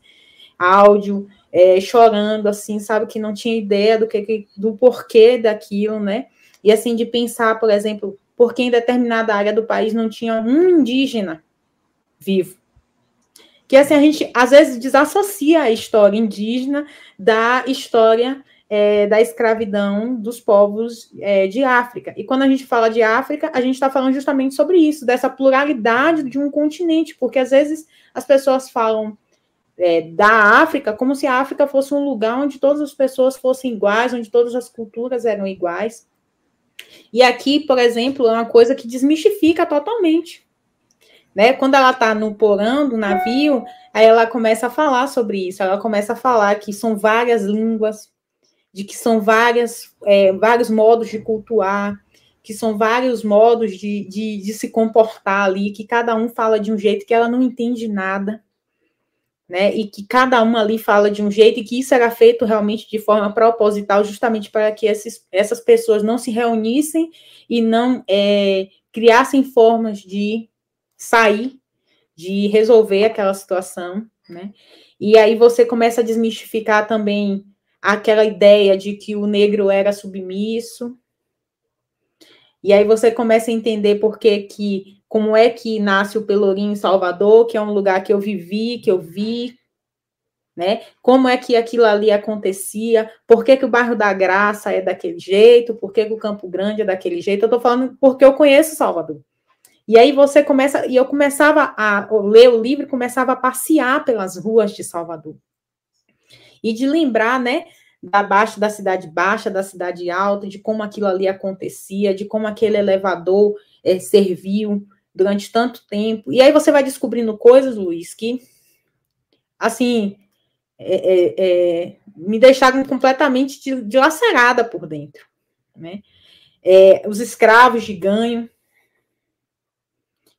áudio, é, chorando, assim, sabe, que não tinha ideia do que do porquê daquilo, né? e assim de pensar, por exemplo, porque em determinada área do país não tinha um indígena vivo. Que assim a gente às vezes desassocia a história indígena da história é, da escravidão dos povos é, de África. E quando a gente fala de África, a gente está falando justamente sobre isso, dessa pluralidade de um continente, porque às vezes as pessoas falam é, da África como se a África fosse um lugar onde todas as pessoas fossem iguais, onde todas as culturas eram iguais. E aqui, por exemplo, é uma coisa que desmistifica totalmente. Né? Quando ela está no porão do navio, aí ela começa a falar sobre isso, ela começa a falar que são várias línguas, de que são várias, é, vários modos de cultuar, que são vários modos de, de, de, se comportar ali, que cada um fala de um jeito que ela não entende nada, né? E que cada um ali fala de um jeito, e que isso era feito realmente de forma proposital, justamente para que esses, essas pessoas não se reunissem e não é, criassem formas de sair, de resolver aquela situação, né? E aí você começa a desmistificar também aquela ideia de que o negro era submisso. E aí você começa a entender por que, que como é que nasce o Pelourinho em Salvador, que é um lugar que eu vivi, que eu vi, né? Como é que aquilo ali acontecia? Por que, que o bairro da Graça é daquele jeito? Por que, que o Campo Grande é daquele jeito? Eu tô falando porque eu conheço Salvador. E aí você começa, e eu começava a ler o livro, começava a passear pelas ruas de Salvador e de lembrar, né, da baixa da cidade baixa, da cidade alta, de como aquilo ali acontecia, de como aquele elevador é, serviu durante tanto tempo. E aí você vai descobrindo coisas, Luiz, que assim é, é, é me deixaram completamente dilacerada por dentro, né? É, os escravos de ganho,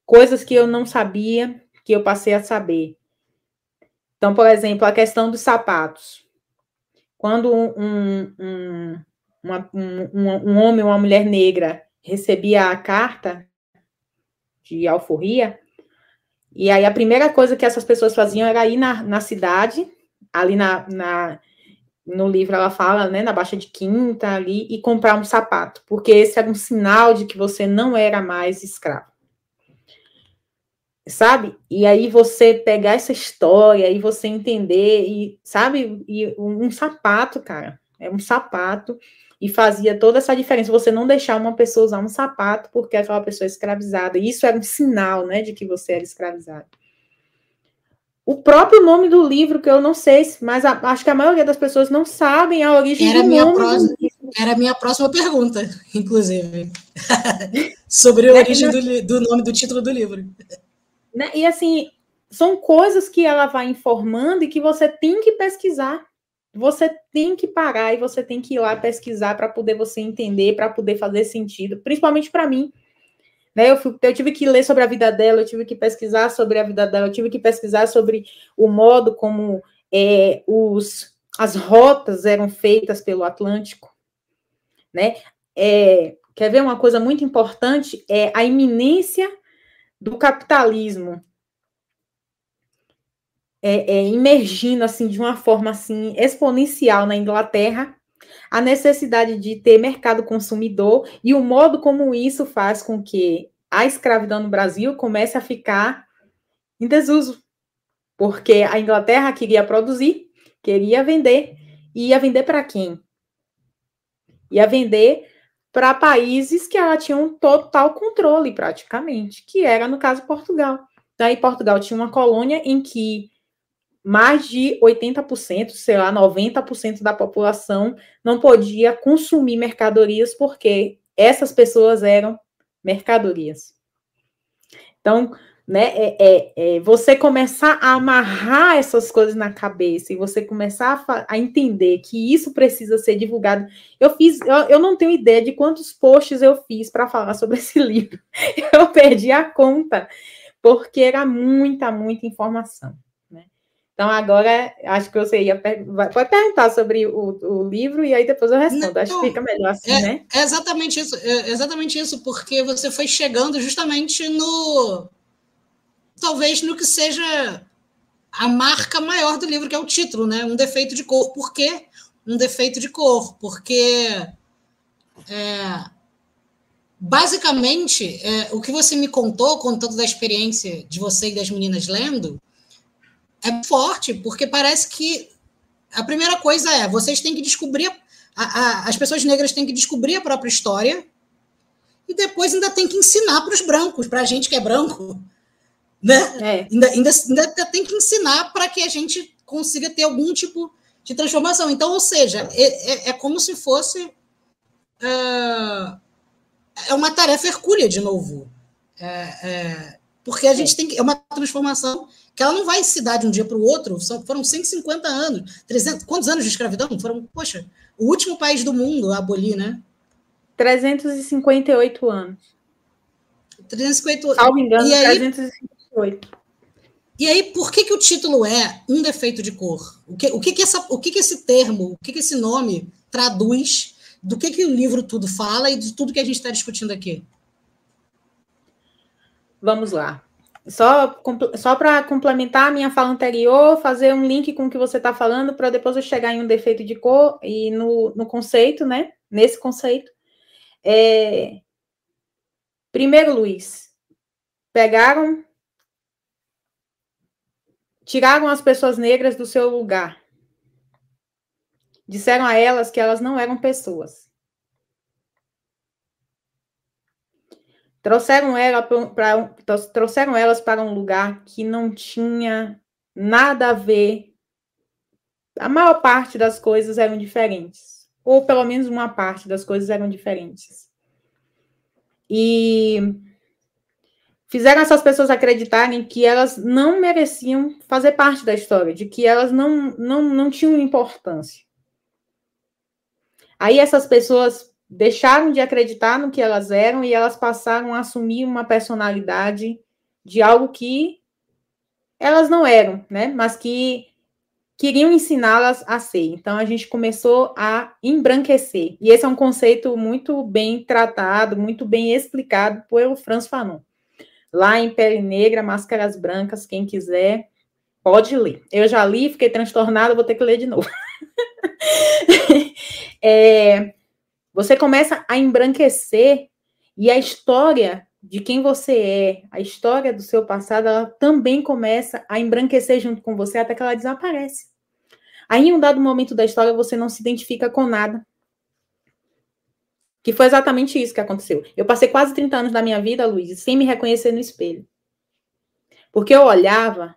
coisas que eu não sabia, que eu passei a saber. Então, por exemplo, a questão dos sapatos. Quando um, um, uma, um, um homem ou uma mulher negra recebia a carta de alforria, e aí a primeira coisa que essas pessoas faziam era ir na, na cidade, ali na, na, no livro ela fala, né, na Baixa de Quinta ali, e comprar um sapato, porque esse era um sinal de que você não era mais escravo sabe? E aí você pegar essa história e você entender e sabe, e um sapato, cara, é um sapato e fazia toda essa diferença. Você não deixar uma pessoa usar um sapato porque aquela pessoa é escravizada. E isso era um sinal, né, de que você era escravizado. O próprio nome do livro, que eu não sei, mas a, acho que a maioria das pessoas não sabem a origem era do minha nome. Próxima, era a minha próxima pergunta, inclusive. Sobre a origem do, do nome do título do livro. Né? E assim, são coisas que ela vai informando e que você tem que pesquisar. Você tem que parar e você tem que ir lá pesquisar para poder você entender, para poder fazer sentido, principalmente para mim. Né, eu, fui, eu, tive que ler sobre a vida dela, eu tive que pesquisar sobre a vida dela, eu tive que pesquisar sobre o modo como é, os, as rotas eram feitas pelo Atlântico. Né? É, quer ver uma coisa muito importante? É a iminência do capitalismo é, é, emergindo assim de uma forma assim exponencial na Inglaterra, a necessidade de ter mercado consumidor e o modo como isso faz com que a escravidão no Brasil comece a ficar em desuso, porque a Inglaterra queria produzir, queria vender, e ia vender para quem? Ia vender para países que ela tinha um total controle, praticamente, que era, no caso, Portugal. Daí, Portugal tinha uma colônia em que mais de 80%, sei lá, 90% da população não podia consumir mercadorias porque essas pessoas eram mercadorias. Então, né? É, é, é, você começar a amarrar essas coisas na cabeça e você começar a, a entender que isso precisa ser divulgado. Eu fiz, eu, eu não tenho ideia de quantos posts eu fiz para falar sobre esse livro. Eu perdi a conta, porque era muita, muita informação. Né? Então, agora acho que você ia pode perguntar sobre o, o, livro e aí depois eu respondo. Não, acho que fica melhor assim, é, né? É exatamente isso, é exatamente isso, porque você foi chegando justamente no talvez no que seja a marca maior do livro, que é o título, né? Um defeito de cor. Por quê? Um defeito de cor, porque é, basicamente, é, o que você me contou, contando da experiência de você e das meninas lendo, é forte, porque parece que a primeira coisa é vocês têm que descobrir, a, a, as pessoas negras têm que descobrir a própria história e depois ainda tem que ensinar para os brancos, para a gente que é branco, né? É. Ainda, ainda, ainda tem que ensinar para que a gente consiga ter algum tipo de transformação. Então, ou seja, é, é, é como se fosse é, é uma tarefa hercúlea de novo, é, é, porque a gente tem que é uma transformação que ela não vai se dar de um dia para o outro. São, foram 150 anos, 300, quantos anos de escravidão? Foram, poxa, o último país do mundo a abolir, né? 358 anos. 358 Salvo engano, e aí, 358. E aí, por que, que o título é um defeito de cor? O que, o que, que, essa, o que, que esse termo, o que, que esse nome traduz do que, que o livro tudo fala e de tudo que a gente está discutindo aqui? Vamos lá. Só, só para complementar a minha fala anterior, fazer um link com o que você está falando, para depois eu chegar em um defeito de cor e no, no conceito, né? Nesse conceito. É... Primeiro, Luiz, pegaram, tiraram as pessoas negras do seu lugar. Disseram a elas que elas não eram pessoas. Trouxeram, ela pra, trouxeram elas para um lugar que não tinha nada a ver. A maior parte das coisas eram diferentes ou pelo menos uma parte das coisas eram diferentes. E fizeram essas pessoas acreditarem que elas não mereciam fazer parte da história, de que elas não, não, não tinham importância. Aí essas pessoas deixaram de acreditar no que elas eram e elas passaram a assumir uma personalidade de algo que elas não eram, né? Mas que queriam ensiná-las a ser. Então a gente começou a embranquecer. E esse é um conceito muito bem tratado, muito bem explicado pelo Franz Fanon. Lá em Pele Negra, Máscaras Brancas, quem quiser pode ler. Eu já li, fiquei transtornada, vou ter que ler de novo. é, você começa a embranquecer e a história de quem você é, a história do seu passado, ela também começa a embranquecer junto com você até que ela desaparece. Aí, em um dado momento da história, você não se identifica com nada. Que foi exatamente isso que aconteceu. Eu passei quase 30 anos da minha vida, Luiz, sem me reconhecer no espelho. Porque eu olhava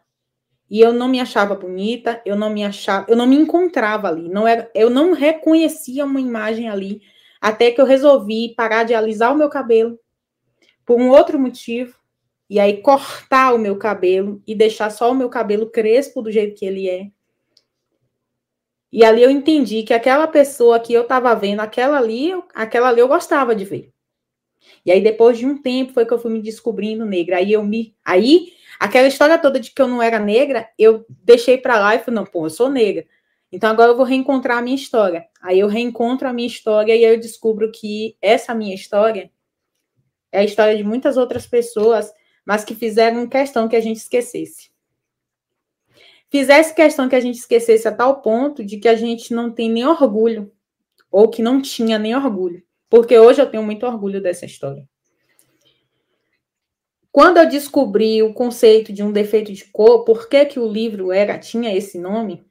e eu não me achava bonita, eu não me achava, eu não me encontrava ali, não era, eu não reconhecia uma imagem ali, até que eu resolvi parar de alisar o meu cabelo por um outro motivo, e aí cortar o meu cabelo e deixar só o meu cabelo crespo do jeito que ele é. E ali eu entendi que aquela pessoa que eu estava vendo, aquela ali, aquela ali eu gostava de ver. E aí depois de um tempo foi que eu fui me descobrindo negra. Aí eu me, aí aquela história toda de que eu não era negra, eu deixei para lá e falei, não, pô, eu sou negra. Então agora eu vou reencontrar a minha história. Aí eu reencontro a minha história e aí eu descubro que essa minha história é a história de muitas outras pessoas, mas que fizeram questão que a gente esquecesse fizesse questão que a gente esquecesse a tal ponto de que a gente não tem nem orgulho, ou que não tinha nem orgulho. Porque hoje eu tenho muito orgulho dessa história. Quando eu descobri o conceito de um defeito de cor, por que, que o livro era tinha esse nome,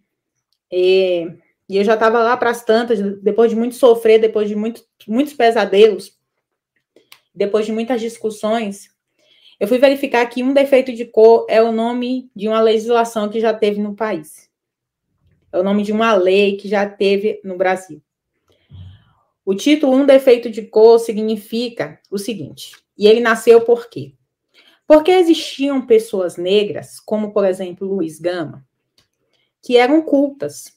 é, e eu já estava lá para as tantas, depois de muito sofrer, depois de muito, muitos pesadelos, depois de muitas discussões, eu fui verificar que um defeito de cor é o nome de uma legislação que já teve no país. É o nome de uma lei que já teve no Brasil. O título Um Defeito de Cor significa o seguinte, e ele nasceu por quê? Porque existiam pessoas negras, como por exemplo Luiz Gama, que eram cultas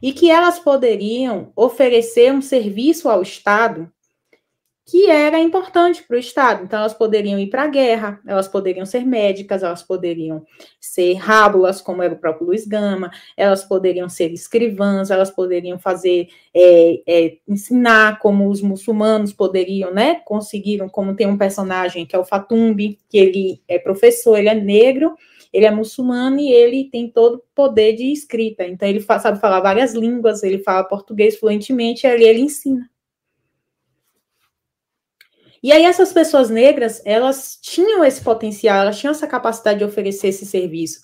e que elas poderiam oferecer um serviço ao Estado que era importante para o Estado. Então, elas poderiam ir para a guerra, elas poderiam ser médicas, elas poderiam ser rábulas, como era o próprio Luiz Gama, elas poderiam ser escrivãs, elas poderiam fazer, é, é, ensinar como os muçulmanos poderiam, né? Conseguiram, como tem um personagem que é o Fatumbi, que ele é professor, ele é negro, ele é muçulmano e ele tem todo o poder de escrita. Então, ele sabe falar várias línguas, ele fala português fluentemente, e ali ele ensina. E aí essas pessoas negras, elas tinham esse potencial, elas tinham essa capacidade de oferecer esse serviço.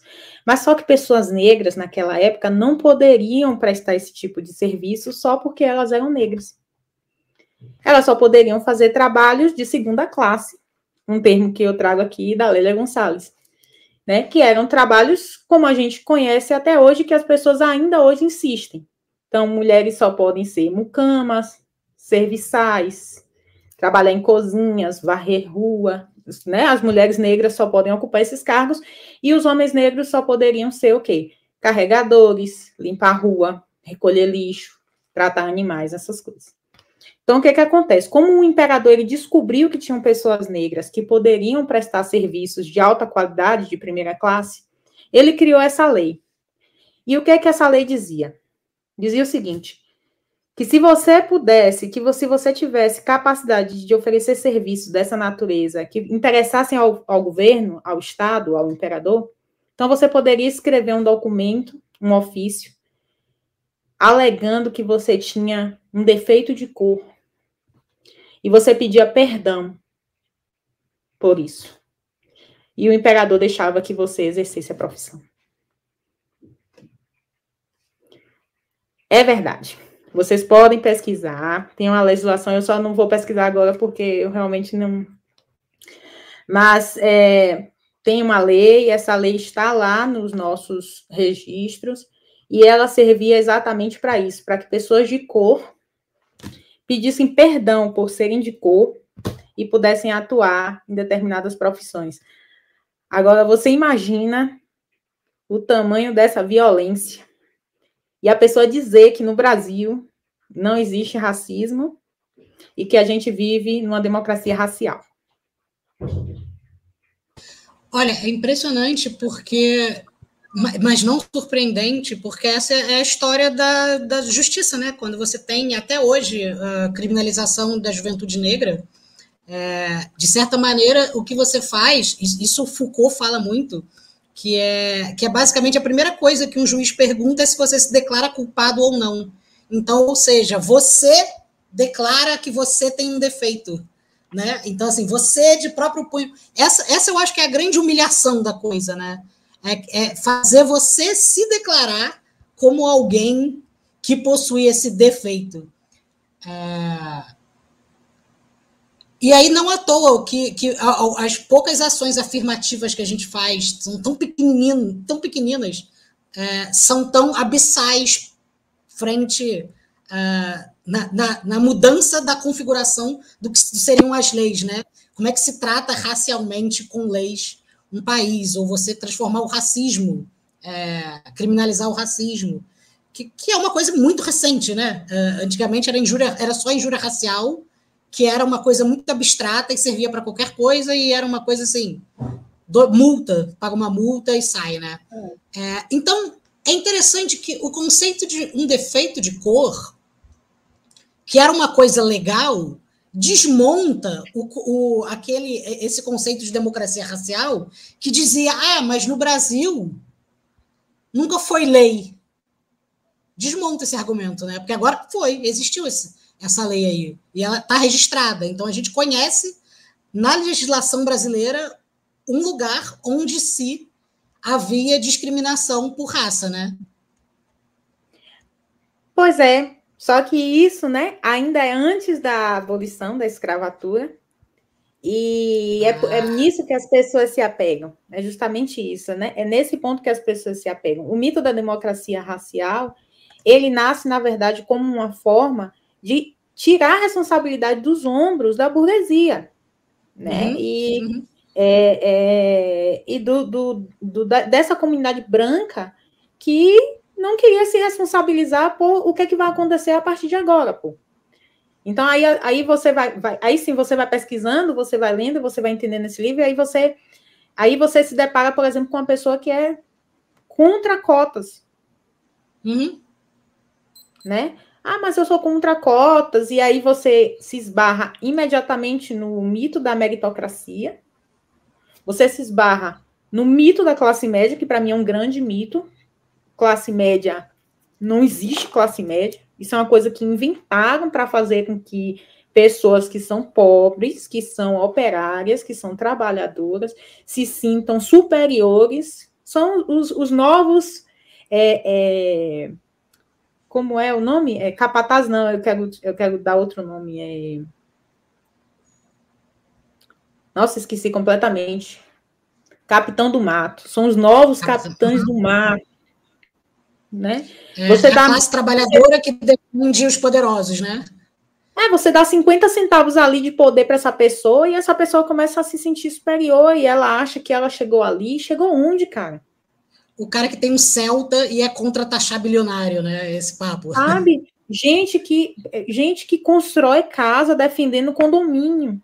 Mas só que pessoas negras naquela época não poderiam prestar esse tipo de serviço só porque elas eram negras. Elas só poderiam fazer trabalhos de segunda classe, um termo que eu trago aqui da Lélia Gonçalves, né? Que eram trabalhos como a gente conhece até hoje, que as pessoas ainda hoje insistem. Então, mulheres só podem ser mucamas, serviçais, trabalhar em cozinhas, varrer rua, né? As mulheres negras só podem ocupar esses cargos e os homens negros só poderiam ser o quê? Carregadores, limpar a rua, recolher lixo, tratar animais, essas coisas. Então, o que, que acontece? Como o imperador ele descobriu que tinham pessoas negras que poderiam prestar serviços de alta qualidade, de primeira classe, ele criou essa lei. E o que, que essa lei dizia? Dizia o seguinte: que se você pudesse, que se você tivesse capacidade de oferecer serviços dessa natureza que interessassem ao, ao governo, ao Estado, ao imperador, então você poderia escrever um documento, um ofício, alegando que você tinha um defeito de cor e você pedia perdão por isso. E o imperador deixava que você exercesse a profissão. É verdade. Vocês podem pesquisar, tem uma legislação, eu só não vou pesquisar agora porque eu realmente não. Mas é, tem uma lei, essa lei está lá nos nossos registros, e ela servia exatamente para isso, para que pessoas de cor pedissem perdão por serem de cor e pudessem atuar em determinadas profissões. Agora, você imagina o tamanho dessa violência e a pessoa dizer que no Brasil não existe racismo e que a gente vive numa democracia racial. Olha, é impressionante porque, mas não surpreendente, porque essa é a história da, da justiça, né? Quando você tem até hoje a criminalização da juventude negra, é, de certa maneira, o que você faz, isso Foucault fala muito, que é, que é basicamente a primeira coisa que um juiz pergunta é se você se declara culpado ou não. Então, ou seja, você declara que você tem um defeito. Né? Então, assim, você de próprio punho. Essa, essa eu acho que é a grande humilhação da coisa, né? É, é fazer você se declarar como alguém que possui esse defeito. É... E aí, não à toa que, que as poucas ações afirmativas que a gente faz são tão, pequeninas, tão pequeninas, é, são tão abissais frente uh, na, na, na, mudança da configuração do que seriam as leis, né? Como é que se trata racialmente com leis um país, ou você transformar o racismo, é, criminalizar o racismo, que, que, é uma coisa muito recente, né? Uh, antigamente era, injúria, era só injúria racial, que era uma coisa muito abstrata e servia para qualquer coisa, e era uma coisa assim, do, multa, paga uma multa e sai, né? É. É, então, é interessante que o conceito de um defeito de cor, que era uma coisa legal, desmonta o, o, aquele, esse conceito de democracia racial que dizia: ah, mas no Brasil nunca foi lei. Desmonta esse argumento, né? Porque agora foi, existiu esse, essa lei aí. E ela está registrada. Então a gente conhece na legislação brasileira um lugar onde se havia discriminação por raça, né? Pois é, só que isso, né, ainda é antes da abolição da escravatura, e é, é, ah. nisso que as pessoas se apegam, é justamente isso, né? É nesse ponto que as pessoas se apegam. O mito da democracia racial, ele nasce, na verdade, como uma forma de tirar a responsabilidade dos ombros da burguesia, né? Uhum, e uhum é, é, e do, do, do, dessa comunidade branca que não queria se responsabilizar por o que, é que vai acontecer a partir de agora, pô. Então aí, aí você vai, vai, aí sim você vai pesquisando, você vai lendo, você vai entendendo esse livro, e aí você aí você se depara, por exemplo, com uma pessoa que é contra cotas. Uhum. Né? Ah, mas eu sou contra cotas, e aí você se esbarra imediatamente no mito da meritocracia, você se esbarra no mito da classe média, que para mim é um grande mito. Classe média não existe classe média. Isso é uma coisa que inventaram para fazer com que pessoas que são pobres, que são operárias, que são trabalhadoras, se sintam superiores, são os, os novos. É, é, como é o nome? É, capataz, não, eu quero, eu quero dar outro nome. É... Nossa, esqueci completamente. Capitão do Mato. São os novos capitães do mato. Né? É, Você a dá... classe trabalhadora que defende os poderosos, né? É, você dá 50 centavos ali de poder para essa pessoa e essa pessoa começa a se sentir superior e ela acha que ela chegou ali. Chegou onde, cara? O cara que tem um Celta e é contra taxar bilionário, né? Esse papo. Sabe? Gente que, gente que constrói casa defendendo condomínio.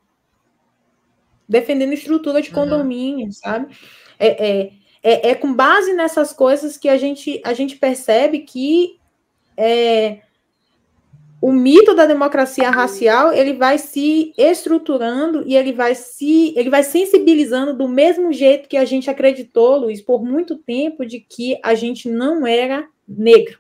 Defendendo estrutura de condomínio, uhum. sabe? É, é, é, é, com base nessas coisas que a gente, a gente percebe que é, o mito da democracia racial ele vai se estruturando e ele vai se ele vai sensibilizando do mesmo jeito que a gente acreditou, Luiz, por muito tempo de que a gente não era negro.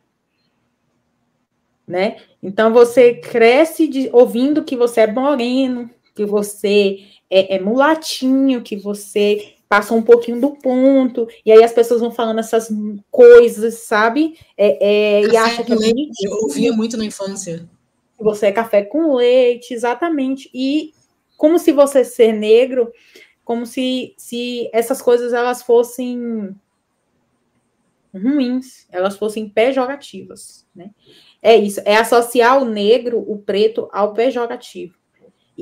Né? Então você cresce de, ouvindo que você é moreno, que você é, é mulatinho, que você passa um pouquinho do ponto, e aí as pessoas vão falando essas coisas, sabe? É, é, e acha que é Eu ouvia muito na infância. Você é café com leite, exatamente. E como se você ser negro, como se, se essas coisas elas fossem ruins, elas fossem pejorativas, né? É isso, é associar o negro, o preto, ao pejorativo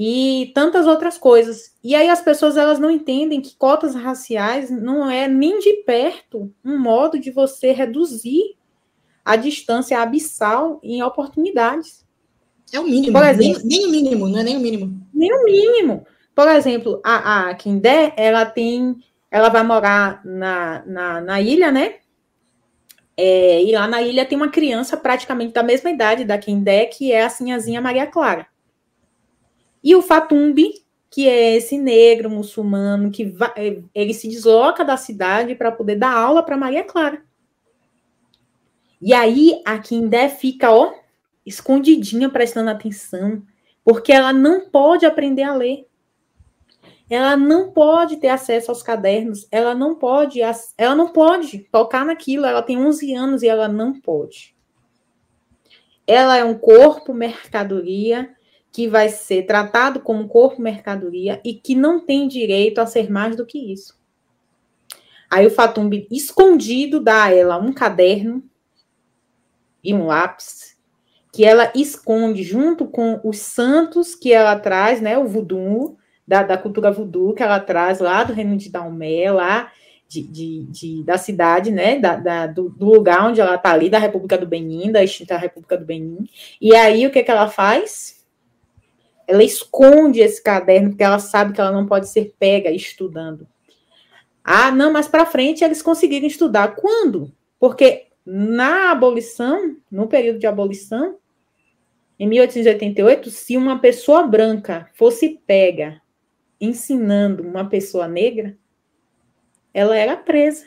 e tantas outras coisas. E aí as pessoas elas não entendem que cotas raciais não é nem de perto um modo de você reduzir a distância abissal em oportunidades. É o mínimo, Por exemplo, nem, nem, o mínimo, não é nem o mínimo. Nem o mínimo. Por exemplo, a, a Kindé, ela tem, ela vai morar na, na, na ilha, né? É, e lá na ilha tem uma criança praticamente da mesma idade da Kindé, que é a Sinhazinha Maria Clara. E o Fatumbi, que é esse negro muçulmano que vai, ele se desloca da cidade para poder dar aula para Maria Clara. E aí a Kindé fica, ó, escondidinha prestando atenção, porque ela não pode aprender a ler. Ela não pode ter acesso aos cadernos, ela não pode, ela não pode tocar naquilo, ela tem 11 anos e ela não pode. Ela é um corpo mercadoria que vai ser tratado como corpo mercadoria e que não tem direito a ser mais do que isso. Aí o Fatumbi, escondido, dá a ela um caderno e um lápis, que ela esconde junto com os santos que ela traz, né, o voodoo, da, da cultura voodoo que ela traz lá do reino de Daomé, lá de, de, de, da cidade, né, da, da do, do, lugar onde ela está ali, da República do Benin, da extinta República do Benin. E aí o que, que ela faz? Ela esconde esse caderno porque ela sabe que ela não pode ser pega estudando. Ah, não, mas para frente eles conseguiram estudar. Quando? Porque na abolição, no período de abolição, em 1888, se uma pessoa branca fosse pega ensinando uma pessoa negra, ela era presa.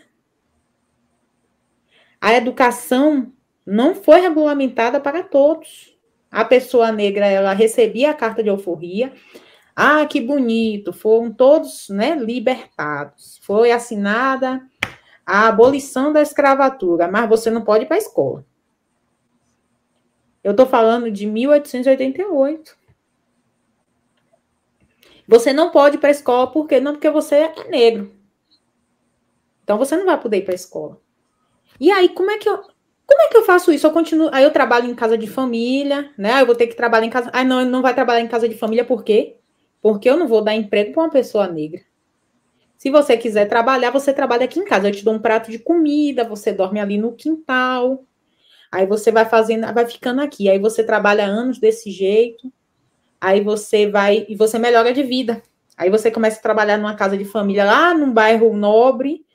A educação não foi regulamentada para todos. A pessoa negra, ela recebia a carta de alforria. Ah, que bonito, foram todos né, libertados. Foi assinada a abolição da escravatura, mas você não pode ir para a escola. Eu estou falando de 1888. Você não pode ir para a escola, por quê? Não, porque você é negro. Então você não vai poder ir para a escola. E aí, como é que eu. Como é que eu faço isso? Eu continuo. Aí eu trabalho em casa de família, né? Eu vou ter que trabalhar em casa. Ah, não, não vai trabalhar em casa de família, por quê? Porque eu não vou dar emprego para uma pessoa negra. Se você quiser trabalhar, você trabalha aqui em casa. Eu te dou um prato de comida, você dorme ali no quintal. Aí você vai fazendo, vai ficando aqui. Aí você trabalha anos desse jeito. Aí você vai e você melhora de vida. Aí você começa a trabalhar numa casa de família lá num bairro nobre,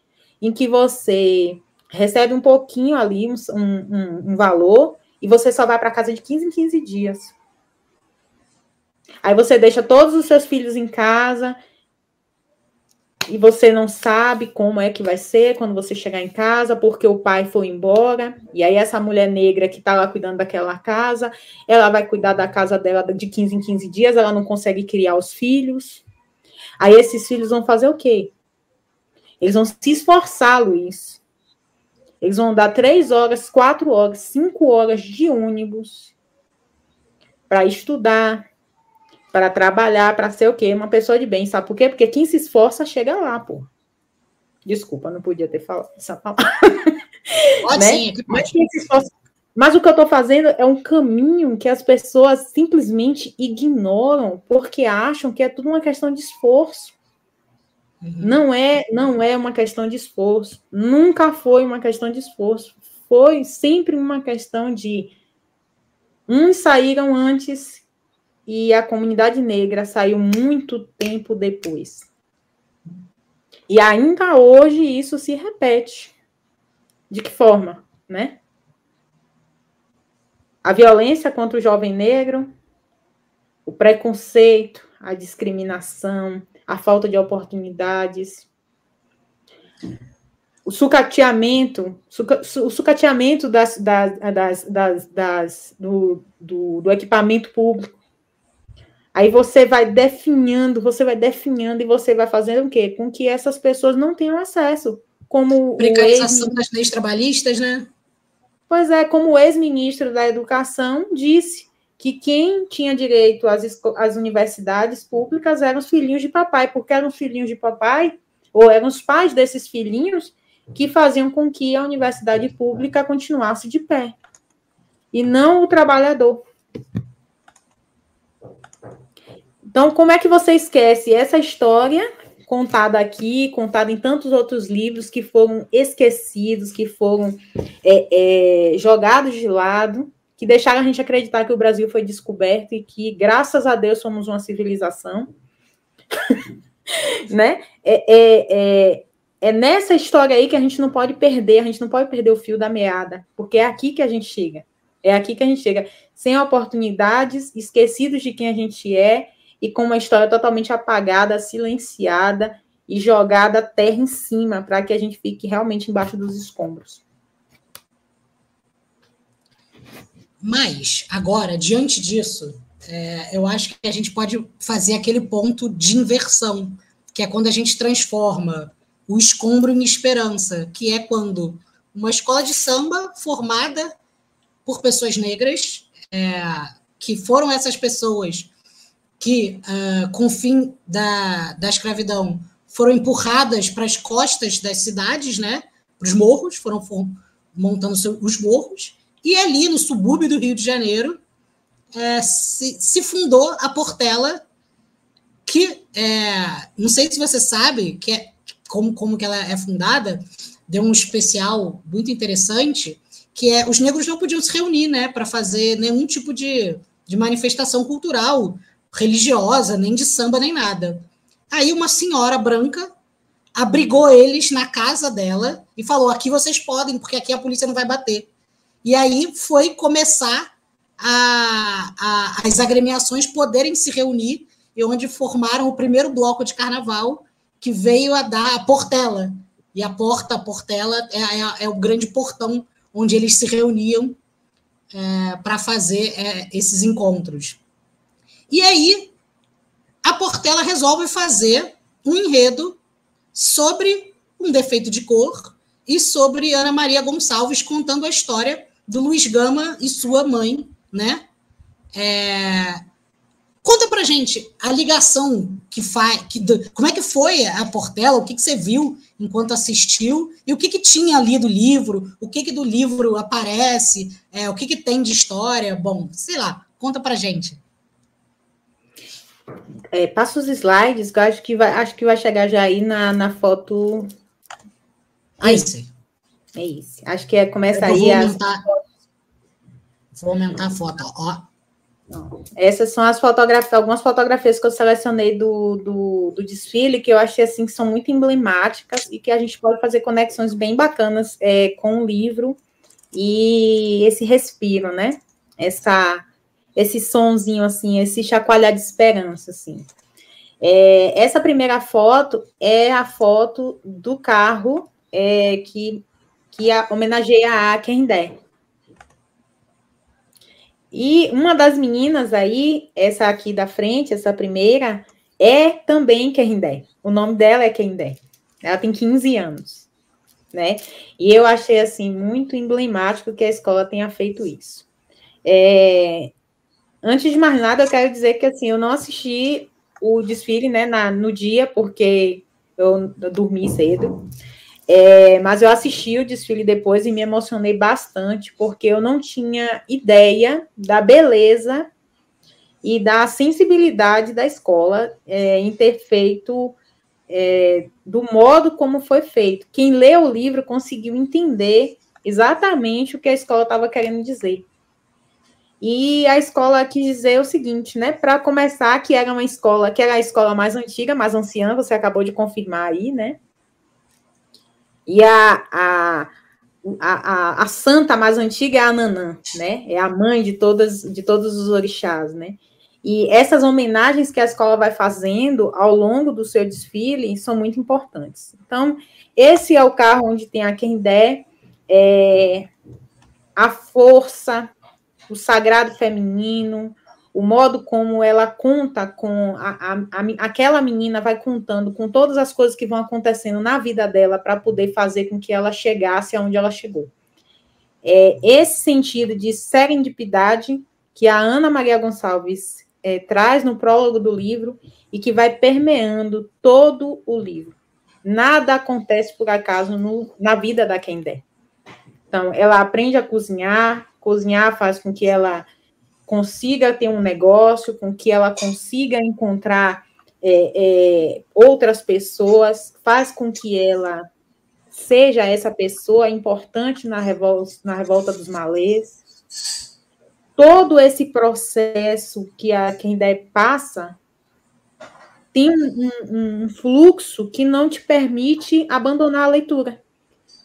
em que você recebe um pouquinho ali, um, um, um valor, e você só vai para casa de 15 em 15 dias. Aí você deixa todos os seus filhos em casa. e você não sabe como é que vai ser quando você chegar em casa, porque o pai foi embora, e aí essa mulher negra que está lá cuidando daquela casa, ela vai cuidar da casa dela de 15 em 15 dias, ela não consegue criar os filhos. Aí esses filhos vão fazer o quê? Eles vão se esforçar, Luiz. Eles vão dar três horas, quatro horas, cinco horas de ônibus para estudar, para trabalhar, para ser o quê? Uma pessoa de bem, sabe por quê? Porque quem se esforça chega lá, pô. Desculpa, não podia ter falado essa palavra. Pode né? sim, Mas, esforça... Mas o que eu estou fazendo é um caminho que as pessoas simplesmente ignoram porque acham que é tudo uma questão de esforço. Uhum. Não é, não é uma questão de esforço. Nunca foi uma questão de esforço. Foi sempre uma questão de uns saíram antes e a comunidade negra saiu muito tempo depois. E ainda hoje isso se repete. De que forma, né? A violência contra o jovem negro, o preconceito, a discriminação, a falta de oportunidades, o sucateamento, suca, o sucateamento das, das, das, das, das do, do, do equipamento público, Aí você vai definhando, você vai definhando e você vai fazendo o quê? Com que essas pessoas não tenham acesso. Como Precarização das leis trabalhistas, né? Pois é, como o ex-ministro da Educação disse que quem tinha direito às, às universidades públicas eram os filhinhos de papai, porque eram os filhinhos de papai, ou eram os pais desses filhinhos, que faziam com que a universidade pública continuasse de pé. E não o trabalhador. Então, como é que você esquece essa história contada aqui, contada em tantos outros livros que foram esquecidos, que foram é, é, jogados de lado, que deixaram a gente acreditar que o Brasil foi descoberto e que, graças a Deus, somos uma civilização, né? É, é, é, é nessa história aí que a gente não pode perder, a gente não pode perder o fio da meada, porque é aqui que a gente chega. É aqui que a gente chega, sem oportunidades, esquecidos de quem a gente é, e com uma história totalmente apagada, silenciada e jogada terra em cima para que a gente fique realmente embaixo dos escombros. Mas, agora, diante disso, é, eu acho que a gente pode fazer aquele ponto de inversão, que é quando a gente transforma o escombro em esperança, que é quando uma escola de samba formada por pessoas negras, é, que foram essas pessoas que, uh, com o fim da, da escravidão, foram empurradas para as costas das cidades, né, para os morros, foram for, montando os morros, e ali no subúrbio do Rio de Janeiro é, se, se, fundou a Portela, que é, não sei se você sabe que é, como, como que ela é fundada, deu um especial muito interessante, que é os negros não podiam se reunir né, para fazer nenhum tipo de, de manifestação cultural religiosa, nem de samba, nem nada. Aí uma senhora branca abrigou eles na casa dela e falou: aqui vocês podem, porque aqui a polícia não vai bater. E aí foi começar a, a, as agremiações poderem se reunir, e onde formaram o primeiro bloco de carnaval, que veio a dar a Portela. E a porta, a Portela, é, é, é o grande portão onde eles se reuniam é, para fazer é, esses encontros. E aí, a Portela resolve fazer um enredo sobre um defeito de cor e sobre Ana Maria Gonçalves contando a história do Luiz Gama e sua mãe, né? É... Conta pra gente a ligação que faz, que, como é que foi a Portela, o que, que você viu enquanto assistiu e o que, que tinha ali do livro, o que, que do livro aparece, é, o que, que tem de história, bom, sei lá, conta pra gente. É, passa os slides, que eu acho que vai, acho que vai chegar já aí na, na foto. Aí. Esse. É isso. Acho que é, começa aí. Vou aumentar, as... vou aumentar a foto, ó. Essas são as fotografias, algumas fotografias que eu selecionei do, do, do, desfile, que eu achei assim que são muito emblemáticas e que a gente pode fazer conexões bem bacanas é, com o livro e esse respiro, né? Essa esse sonzinho assim, esse chacoalhar de esperança assim. É, essa primeira foto é a foto do carro é, que, que a, homenageia a Kendé. E uma das meninas aí, essa aqui da frente, essa primeira, é também Kendé. O nome dela é Kendé. Ela tem 15 anos, né? E eu achei assim muito emblemático que a escola tenha feito isso. É, antes de mais nada, eu quero dizer que assim, eu não assisti o desfile né, na, no dia, porque eu, eu dormi cedo. É, mas eu assisti o desfile depois e me emocionei bastante, porque eu não tinha ideia da beleza e da sensibilidade da escola é, em ter feito é, do modo como foi feito. Quem lê o livro conseguiu entender exatamente o que a escola estava querendo dizer. E a escola quis dizer o seguinte, né? Para começar, que era uma escola, que era a escola mais antiga, mais anciã, você acabou de confirmar aí, né? E a, a, a, a, santa mais antiga é a Nanã, né? É a mãe de todas de todos os orixás, né? E essas homenagens que a escola vai fazendo ao longo do seu desfile são muito importantes. Então, esse é o carro onde tem a Kendé, é, a força, o sagrado feminino, o modo como ela conta com a, a, a, aquela menina vai contando com todas as coisas que vão acontecendo na vida dela para poder fazer com que ela chegasse aonde ela chegou. É esse sentido de serendipidade que a Ana Maria Gonçalves é, traz no prólogo do livro e que vai permeando todo o livro. Nada acontece por acaso no, na vida da Kendé. Então, ela aprende a cozinhar, cozinhar faz com que ela consiga ter um negócio, com que ela consiga encontrar é, é, outras pessoas, faz com que ela seja essa pessoa importante na revolta, na revolta dos malês. Todo esse processo que a Kendé passa tem um, um, um fluxo que não te permite abandonar a leitura.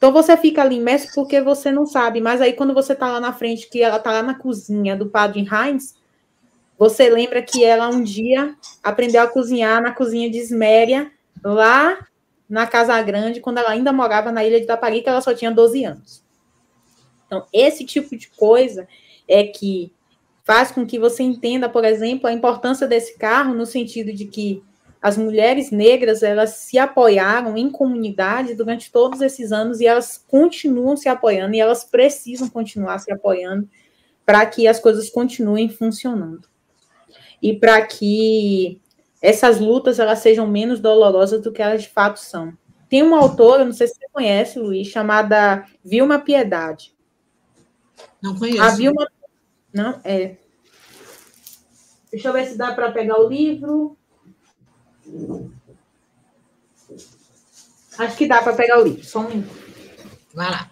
Então você fica ali imerso porque você não sabe, mas aí quando você está lá na frente, que ela está lá na cozinha do padre Heinz, você lembra que ela um dia aprendeu a cozinhar na cozinha de Esméria, lá na Casa Grande, quando ela ainda morava na ilha de Taparica, ela só tinha 12 anos. Então, esse tipo de coisa é que faz com que você entenda, por exemplo, a importância desse carro no sentido de que as mulheres negras elas se apoiaram em comunidade durante todos esses anos e elas continuam se apoiando e elas precisam continuar se apoiando para que as coisas continuem funcionando e para que essas lutas elas sejam menos dolorosas do que elas de fato são. Tem uma autora, não sei se você conhece, Luiz, chamada Vilma Piedade. Não conheço. A Vilma, não é. Deixa eu ver se dá para pegar o livro. Acho que dá para pegar o livro, só um minuto. Vai lá.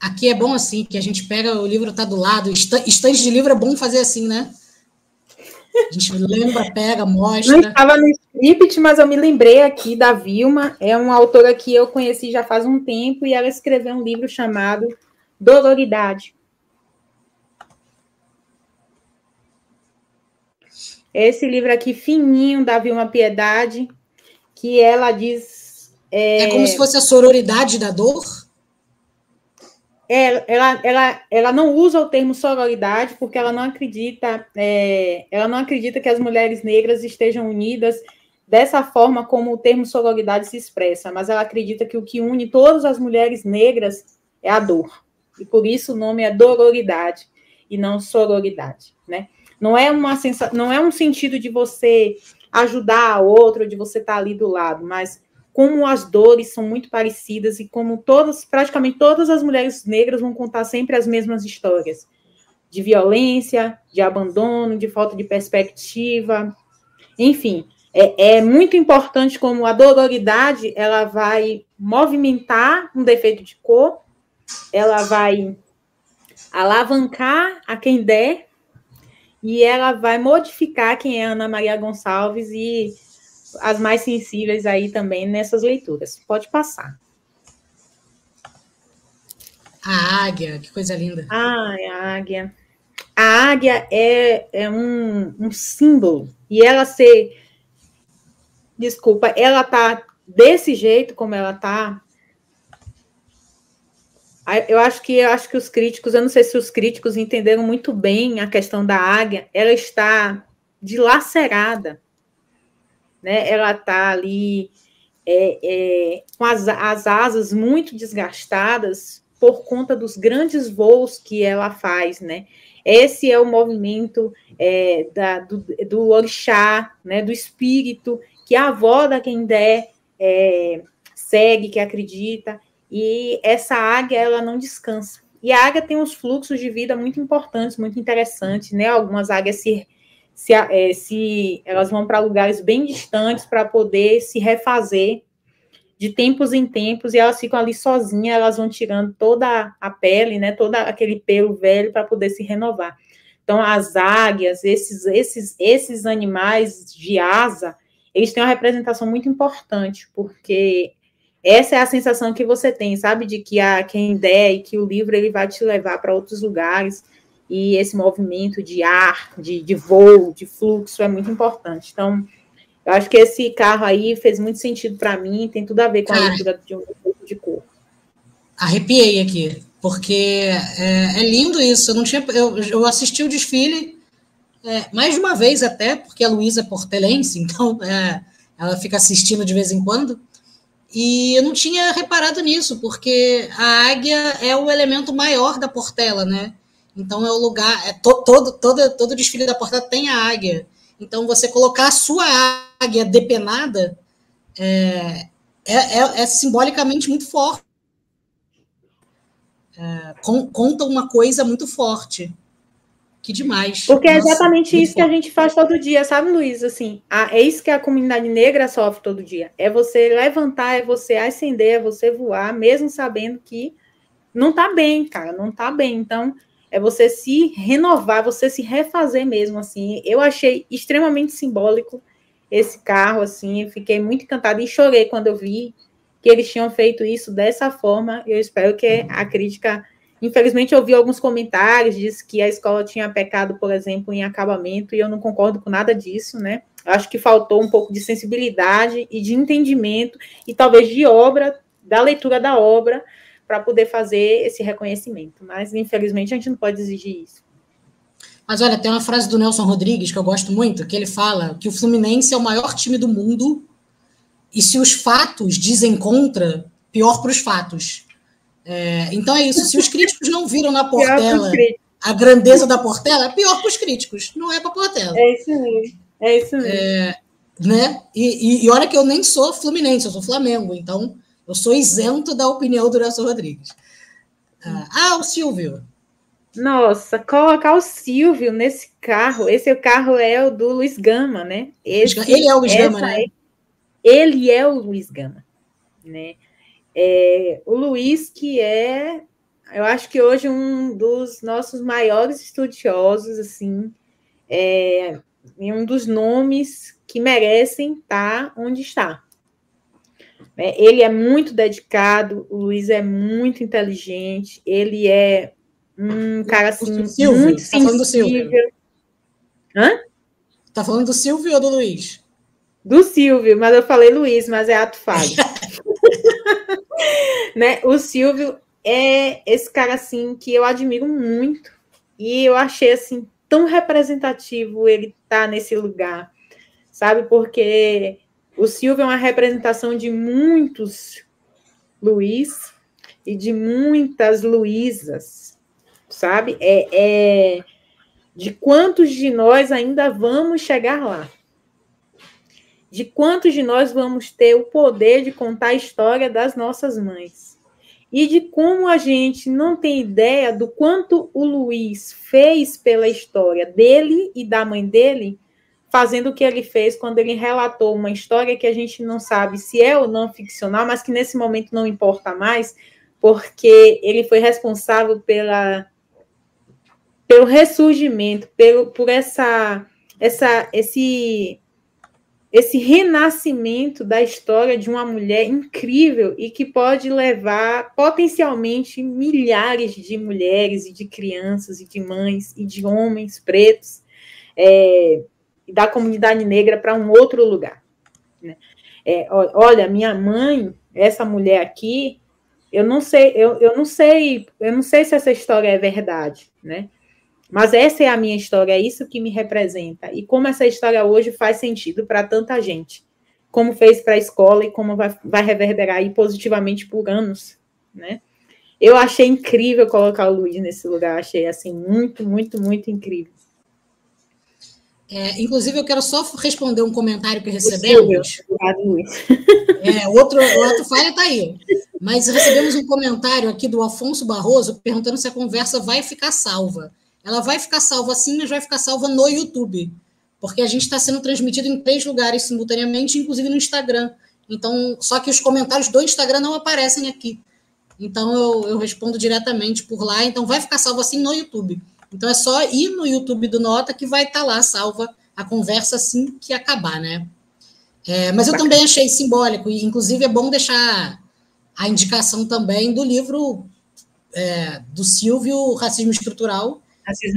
Aqui é bom assim, que a gente pega, o livro está do lado, estante de livro é bom fazer assim, né? A gente lembra, pega, mostra. Não estava no script, mas eu me lembrei aqui da Vilma, é uma autora que eu conheci já faz um tempo, e ela escreveu um livro chamado Doloridade. Esse livro aqui, fininho, da Vilma Piedade, que ela diz. É, é como se fosse a sororidade da dor? É, ela, ela, ela não usa o termo sororidade porque ela não acredita, é, ela não acredita que as mulheres negras estejam unidas dessa forma como o termo sororidade se expressa, mas ela acredita que o que une todas as mulheres negras é a dor. E por isso o nome é dororidade e não sororidade, né? Não é uma sensa... não é um sentido de você ajudar a outro, de você estar tá ali do lado, mas como as dores são muito parecidas e como todas, praticamente todas as mulheres negras vão contar sempre as mesmas histórias de violência, de abandono, de falta de perspectiva, enfim, é, é muito importante como a dororidade ela vai movimentar um defeito de cor, ela vai alavancar a quem der e ela vai modificar quem é Ana Maria Gonçalves e as mais sensíveis aí também nessas leituras. Pode passar. A águia, que coisa linda. Ah, a águia. A águia é, é um, um símbolo, e ela ser, desculpa, ela tá desse jeito como ela tá, eu acho que eu acho que os críticos, eu não sei se os críticos entenderam muito bem a questão da águia, ela está dilacerada, né? Ela está ali é, é, com as, as asas muito desgastadas por conta dos grandes voos que ela faz, né? Esse é o movimento é, da, do, do orixá, né? Do espírito que a avó da Kendé é, segue, que acredita, e essa águia, ela não descansa. E a águia tem uns fluxos de vida muito importantes, muito interessantes, né? Algumas águias se, se, é, se elas vão para lugares bem distantes para poder se refazer de tempos em tempos e elas ficam ali sozinhas, elas vão tirando toda a pele, né, todo aquele pelo velho para poder se renovar. Então as águias, esses esses esses animais de asa, eles têm uma representação muito importante, porque essa é a sensação que você tem, sabe, de que a quem der e que o livro ele vai te levar para outros lugares e esse movimento de ar, de, de voo, de fluxo é muito importante. Então, eu acho que esse carro aí fez muito sentido para mim, tem tudo a ver com a leitura de um pouco de cor. Arrepiei aqui, porque é, é, lindo isso. Eu não tinha, eu, eu assisti o desfile é, mais de uma vez até, porque a Luísa é portelense, então é, ela fica assistindo de vez em quando. E eu não tinha reparado nisso, porque a águia é o elemento maior da Portela, né? Então é o lugar, é to, todo, todo, todo desfile da Portela tem a águia. Então você colocar a sua águia depenada é, é, é, é simbolicamente muito forte. É, conta uma coisa muito forte. Que demais. Porque é Nossa, é exatamente isso forte. que a gente faz todo dia, sabe, Luiz? Assim, a, é isso que a comunidade negra sofre todo dia. É você levantar, é você ascender, é você voar, mesmo sabendo que não tá bem, cara, não tá bem. Então, é você se renovar, você se refazer mesmo, assim. Eu achei extremamente simbólico esse carro, assim, fiquei muito encantada e chorei quando eu vi que eles tinham feito isso dessa forma. Eu espero que a crítica Infelizmente, eu vi alguns comentários, disse que a escola tinha pecado, por exemplo, em acabamento, e eu não concordo com nada disso, né? Acho que faltou um pouco de sensibilidade e de entendimento, e talvez de obra, da leitura da obra, para poder fazer esse reconhecimento. Mas, infelizmente, a gente não pode exigir isso. Mas olha, tem uma frase do Nelson Rodrigues que eu gosto muito, que ele fala que o Fluminense é o maior time do mundo, e se os fatos dizem contra, pior para os fatos. É, então é isso. Se os críticos não viram na Portela a grandeza da Portela, é pior para os críticos. Não é para a Portela. É isso mesmo. É isso mesmo. É, né? E, e, e, olha que eu nem sou Fluminense, eu sou Flamengo. Então eu sou isento da opinião do Nelson Rodrigues. Ah, ah, o Silvio. Nossa, colocar o Silvio nesse carro. Esse carro é o do Luiz Gama, né? Esse, ele é o Luiz Gama, né? É, ele é o Luiz Gama, né? É, o Luiz, que é, eu acho que hoje um dos nossos maiores estudiosos, assim, é, um dos nomes que merecem estar onde está. É, ele é muito dedicado, o Luiz é muito inteligente, ele é um cara assim, Silvio, muito tá falando do Silvio. Hã? Tá falando do Silvio ou do Luiz? Do Silvio, mas eu falei Luiz, mas é ato falho. né? O Silvio é esse cara assim que eu admiro muito e eu achei assim tão representativo ele tá nesse lugar, sabe? Porque o Silvio é uma representação de muitos Luiz e de muitas Luísas, sabe? É, é de quantos de nós ainda vamos chegar lá de quantos de nós vamos ter o poder de contar a história das nossas mães. E de como a gente não tem ideia do quanto o Luiz fez pela história dele e da mãe dele, fazendo o que ele fez quando ele relatou uma história que a gente não sabe se é ou não ficcional, mas que nesse momento não importa mais, porque ele foi responsável pela pelo ressurgimento, pelo, por essa, essa, esse esse renascimento da história de uma mulher incrível e que pode levar potencialmente milhares de mulheres e de crianças e de mães e de homens pretos é, da comunidade negra para um outro lugar. Né? É, olha, minha mãe, essa mulher aqui, eu não sei, eu, eu não sei, eu não sei se essa história é verdade, né? Mas essa é a minha história, é isso que me representa. E como essa história hoje faz sentido para tanta gente. Como fez para a escola e como vai, vai reverberar aí positivamente por anos, né? Eu achei incrível colocar o Luiz nesse lugar, achei assim muito, muito, muito incrível. É, inclusive, eu quero só responder um comentário que recebemos. Obrigado, Luiz. É, outro, outro falha está aí. Mas recebemos um comentário aqui do Afonso Barroso perguntando se a conversa vai ficar salva ela vai ficar salva sim, mas vai ficar salva no YouTube, porque a gente está sendo transmitido em três lugares simultaneamente, inclusive no Instagram. Então, só que os comentários do Instagram não aparecem aqui. Então, eu, eu respondo diretamente por lá. Então, vai ficar salva assim no YouTube. Então, é só ir no YouTube do Nota que vai estar tá lá salva a conversa assim que acabar, né? É, mas eu também achei simbólico, e inclusive é bom deixar a indicação também do livro é, do Silvio, Racismo Estrutural,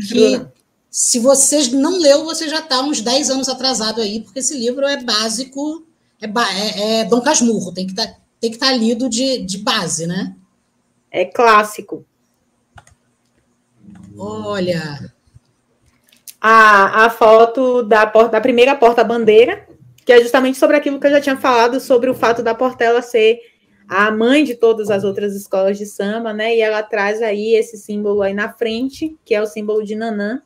que se você não leu, você já está uns 10 anos atrasado aí, porque esse livro é básico, é, é, é Dom Casmurro, tem que tá, estar tá lido de, de base, né? É clássico. Olha. A, a foto da, porta, da primeira porta-bandeira, que é justamente sobre aquilo que eu já tinha falado, sobre o fato da Portela ser a mãe de todas as outras escolas de samba, né? E ela traz aí esse símbolo aí na frente, que é o símbolo de Nanã,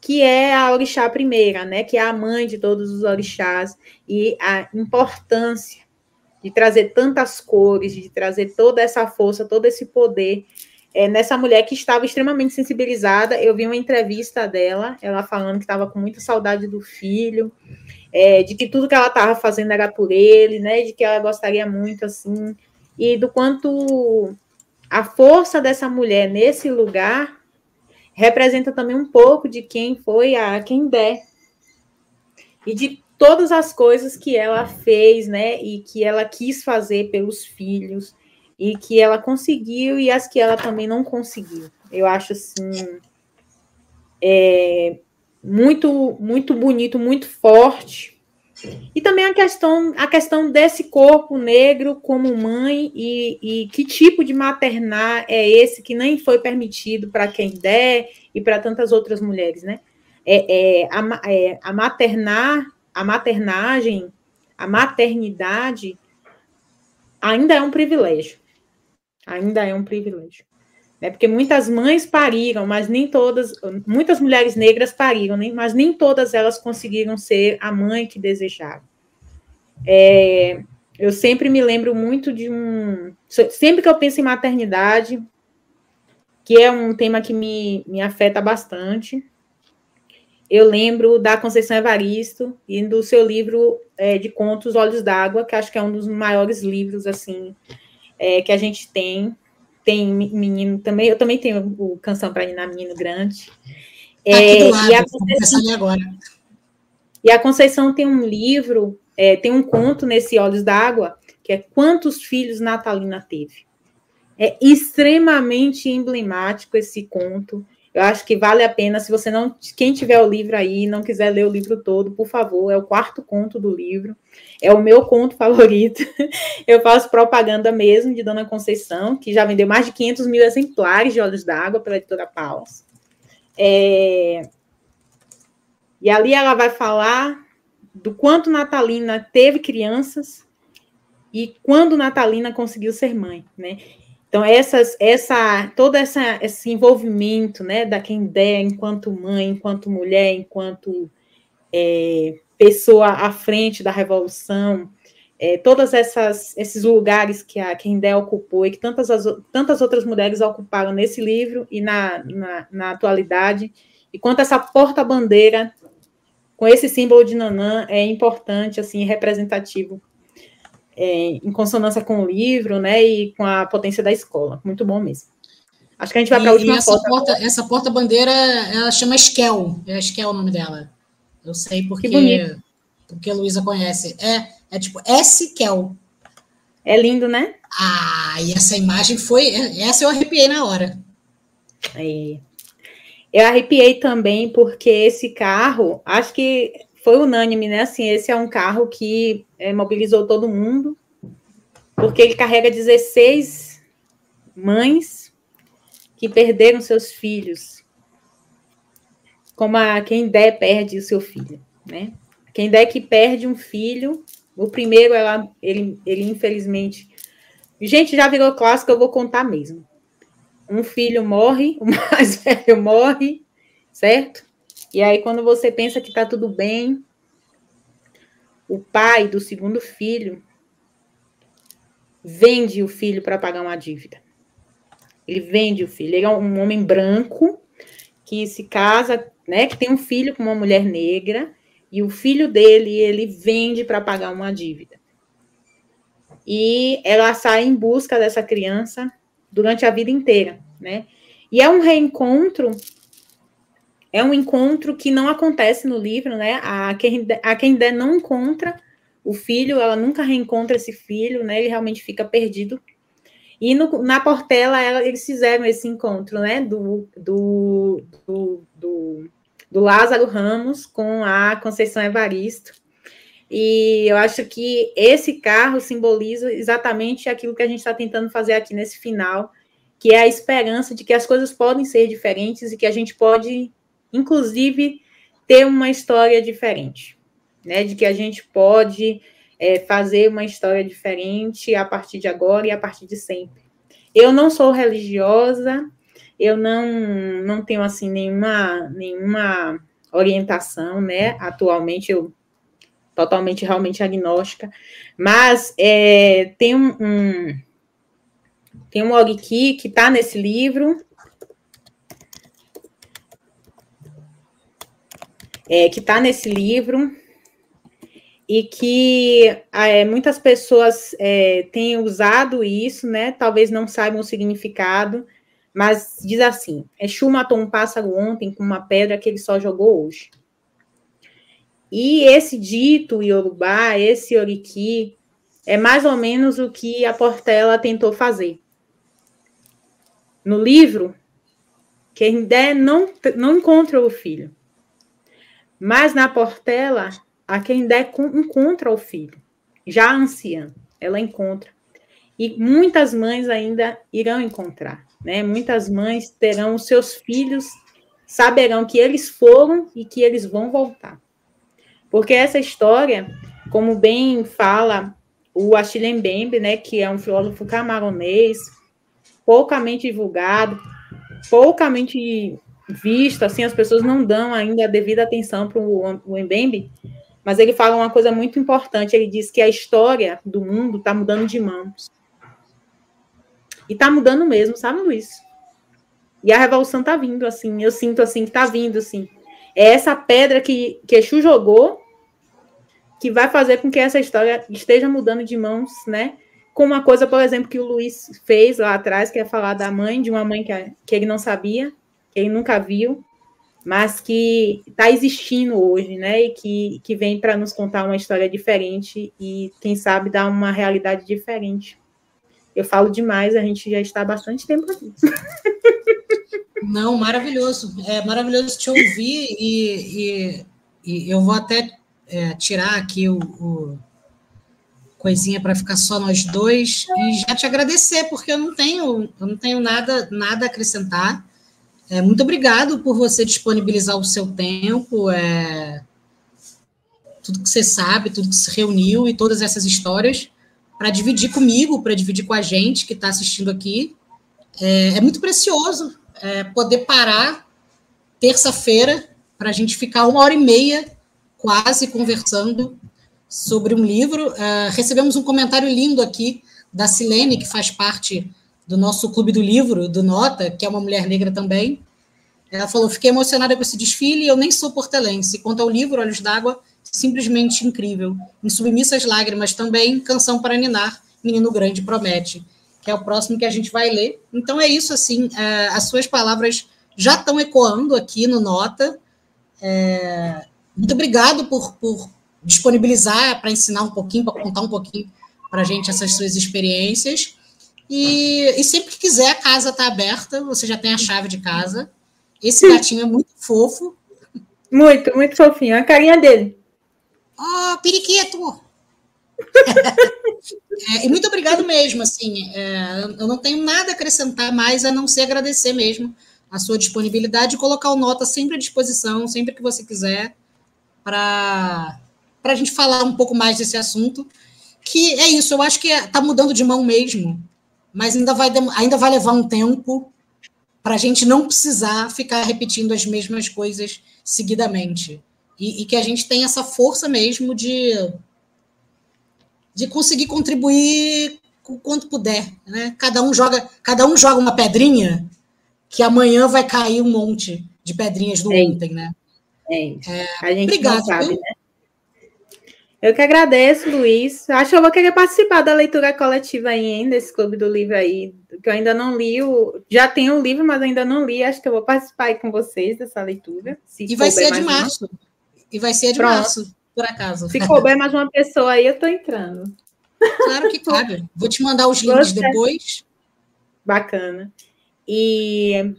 que é a orixá primeira, né? Que é a mãe de todos os orixás e a importância de trazer tantas cores, de trazer toda essa força, todo esse poder é, nessa mulher que estava extremamente sensibilizada. Eu vi uma entrevista dela, ela falando que estava com muita saudade do filho, é, de que tudo que ela estava fazendo era por ele, né? De que ela gostaria muito assim e do quanto a força dessa mulher nesse lugar representa também um pouco de quem foi a quem der e de todas as coisas que ela fez, né, e que ela quis fazer pelos filhos e que ela conseguiu e as que ela também não conseguiu. Eu acho assim é, muito muito bonito, muito forte e também a questão, a questão desse corpo negro como mãe e, e que tipo de maternar é esse que nem foi permitido para quem der e para tantas outras mulheres, né? É, é, a, é, a maternar, a maternagem, a maternidade ainda é um privilégio. Ainda é um privilégio né? Porque muitas mães pariram, mas nem todas, muitas mulheres negras pariram, mas nem todas elas conseguiram ser a mãe que desejaram. É, eu sempre me lembro muito de um. Sempre que eu penso em maternidade, que é um tema que me, me afeta bastante, eu lembro da Conceição Evaristo e do seu livro é, de contos Olhos d'Água, que acho que é um dos maiores livros assim é, que a gente tem tem menino também, eu também tenho o Canção para Ninar Menino Grande. Tá é, lado, e, a Conceição, agora. e a Conceição tem um livro, é, tem um conto nesse Olhos d'Água, que é Quantos Filhos Natalina Teve. É extremamente emblemático esse conto. Eu acho que vale a pena, se você não, quem tiver o livro aí, não quiser ler o livro todo, por favor, é o quarto conto do livro, é o meu conto favorito. Eu faço propaganda mesmo de Dona Conceição, que já vendeu mais de 500 mil exemplares de Olhos d'Água pela editora Paus. É... E ali ela vai falar do quanto Natalina teve crianças e quando Natalina conseguiu ser mãe, né? Então, essas, essa, todo essa, esse envolvimento né, da quem der enquanto mãe, enquanto mulher, enquanto é, pessoa à frente da revolução, é, todos esses lugares que a Kendé ocupou e que tantas, as, tantas outras mulheres ocuparam nesse livro e na, na, na atualidade, e quanto essa porta-bandeira com esse símbolo de Nanã é importante, assim, representativo é, em consonância com o livro, né, e com a potência da escola. Muito bom mesmo. Acho que a gente vai para a última essa foto. Porta, essa porta-bandeira, ela chama Esquel, é Esquel o nome dela. Eu sei porque, porque a Luísa conhece. É, é tipo S Kel. É lindo, né? Ah, e essa imagem foi. Essa eu arrepiei na hora. É. Eu arrepiei também porque esse carro, acho que foi unânime, né? Assim, esse é um carro que é, mobilizou todo mundo, porque ele carrega 16 mães que perderam seus filhos, como a quem der perde o seu filho, né? Quem der que perde um filho, o primeiro ela, ele, ele infelizmente, gente já virou clássico, eu vou contar mesmo. Um filho morre, o mais velho morre, certo? E aí, quando você pensa que está tudo bem, o pai do segundo filho vende o filho para pagar uma dívida. Ele vende o filho. Ele é um homem branco que se casa, né, que tem um filho com uma mulher negra, e o filho dele ele vende para pagar uma dívida. E ela sai em busca dessa criança durante a vida inteira, né? E é um reencontro é um encontro que não acontece no livro, né? A quem, a der não encontra o filho, ela nunca reencontra esse filho, né? Ele realmente fica perdido. E no, na Portela, ela, eles fizeram esse encontro, né? Do, do, do, do, do Lázaro Ramos com a Conceição Evaristo. E eu acho que esse carro simboliza exatamente aquilo que a gente está tentando fazer aqui nesse final, que é a esperança de que as coisas podem ser diferentes e que a gente pode inclusive ter uma história diferente, né? De que a gente pode é, fazer uma história diferente a partir de agora e a partir de sempre. Eu não sou religiosa, eu não, não tenho assim nenhuma, nenhuma orientação, né? Atualmente eu totalmente realmente agnóstica, mas é, tem um, um tem um Oriki que está nesse livro, é, que está nesse livro e que é, muitas pessoas é, têm usado isso, né? Talvez não saibam o significado, mas diz assim: Exu matou um pássaro ontem com uma pedra que ele só jogou hoje. E esse dito Yorubá, esse Oriki, é mais ou menos o que a Portela tentou fazer. No livro, quem der não, não encontra o filho. Mas na Portela, a quem der encontra o filho, já anciã, ela encontra. E muitas mães ainda irão encontrar, né? Muitas mães terão os seus filhos, saberão que eles foram e que eles vão voltar. Porque essa história, como bem fala o Achille Mbembe, né, que é um filósofo camaronês, poucamente divulgado, poucamente visto, assim, as pessoas não dão ainda a devida atenção para o Mbembe, mas ele fala uma coisa muito importante, ele diz que a história do mundo está mudando de mãos. E está mudando mesmo, sabe, Luiz? E a revolução está vindo, assim, eu sinto, assim, que está vindo, assim. É essa pedra que, que Exu jogou que vai fazer com que essa história esteja mudando de mãos, né? Com uma coisa, por exemplo, que o Luiz fez lá atrás, que é falar da mãe, de uma mãe que, que ele não sabia, que ele nunca viu, mas que está existindo hoje, né? E que, que vem para nos contar uma história diferente e, quem sabe, dar uma realidade diferente. Eu falo demais, a gente já está há bastante tempo aqui. Não, maravilhoso. É maravilhoso te ouvir e, e, e eu vou até é, tirar aqui o, o coisinha para ficar só nós dois e já te agradecer porque eu não tenho eu não tenho nada nada a acrescentar é, muito obrigado por você disponibilizar o seu tempo, é, tudo que você sabe, tudo que se reuniu e todas essas histórias para dividir comigo, para dividir com a gente que está assistindo aqui. É, é muito precioso é, poder parar terça-feira para a gente ficar uma hora e meia quase conversando sobre um livro. É, recebemos um comentário lindo aqui da Silene, que faz parte do nosso Clube do Livro, do Nota, que é uma mulher negra também. Ela falou: fiquei emocionada com esse desfile e eu nem sou portelense. Quanto ao livro Olhos d'Água, simplesmente incrível. Em Submissas Lágrimas também, Canção para Ninar, Menino Grande Promete, que é o próximo que a gente vai ler. Então é isso, assim, é, as suas palavras já estão ecoando aqui no Nota. É, muito obrigado por, por disponibilizar para ensinar um pouquinho, para contar um pouquinho para a gente essas suas experiências. E, e, sempre que quiser, a casa está aberta, você já tem a chave de casa. Esse gatinho é muito fofo. Muito, muito fofinho. A carinha dele. Oh, periquito! é, e muito obrigado mesmo, assim, é, eu não tenho nada a acrescentar mais a não ser agradecer mesmo a sua disponibilidade e colocar o Nota sempre à disposição, sempre que você quiser, para a gente falar um pouco mais desse assunto, que é isso, eu acho que está é, mudando de mão mesmo, mas ainda vai, ainda vai levar um tempo para a gente não precisar ficar repetindo as mesmas coisas seguidamente. E, e que a gente tenha essa força mesmo de de conseguir contribuir o quanto puder, né? Cada um joga, cada um joga uma pedrinha que amanhã vai cair um monte de pedrinhas do é ontem, né? É. É, a gente obrigado, sabe, né? Eu que agradeço, Luiz. Acho que eu vou querer participar da leitura coletiva aí, hein, desse clube do livro aí, que eu ainda não li. O... Já tenho o livro, mas ainda não li. Acho que eu vou participar aí com vocês dessa leitura. e vai ser de março. Uma. E vai ser de Pronto. março por acaso. Se couber mais uma pessoa aí, eu estou entrando. Claro que cabe. Vou te mandar os links Você... depois. Bacana. E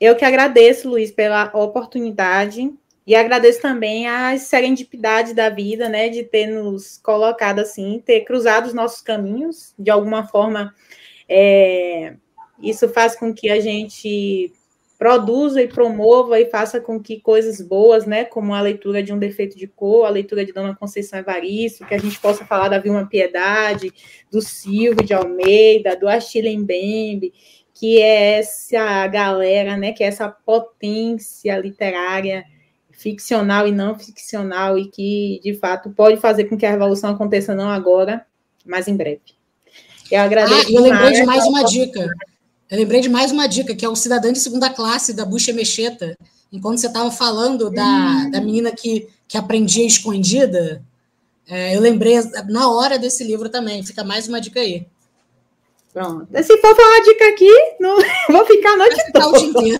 eu que agradeço, Luiz, pela oportunidade e agradeço também a serendipidade da vida, né, de ter nos colocado assim, ter cruzado os nossos caminhos, de alguma forma, é, isso faz com que a gente produza e promova e faça com que coisas boas, né, como a leitura de um defeito de cor, a leitura de Dona Conceição Evaristo, que a gente possa falar da Vilma Piedade, do Silvio de Almeida, do Achille Mbembe, que é essa galera, né, que é essa potência literária ficcional e não ficcional e que, de fato, pode fazer com que a revolução aconteça não agora, mas em breve. Eu agradeço. Ah, eu lembrei de mais uma dica. Eu lembrei de mais uma dica, que é o Cidadã de Segunda Classe, da Bucha Mecheta. Enquanto você estava falando da, hum. da menina que, que aprendia escondida, é, eu lembrei na hora desse livro também. Fica mais uma dica aí. Pronto. Se for falar dica aqui, não... vou ficar a noite toda.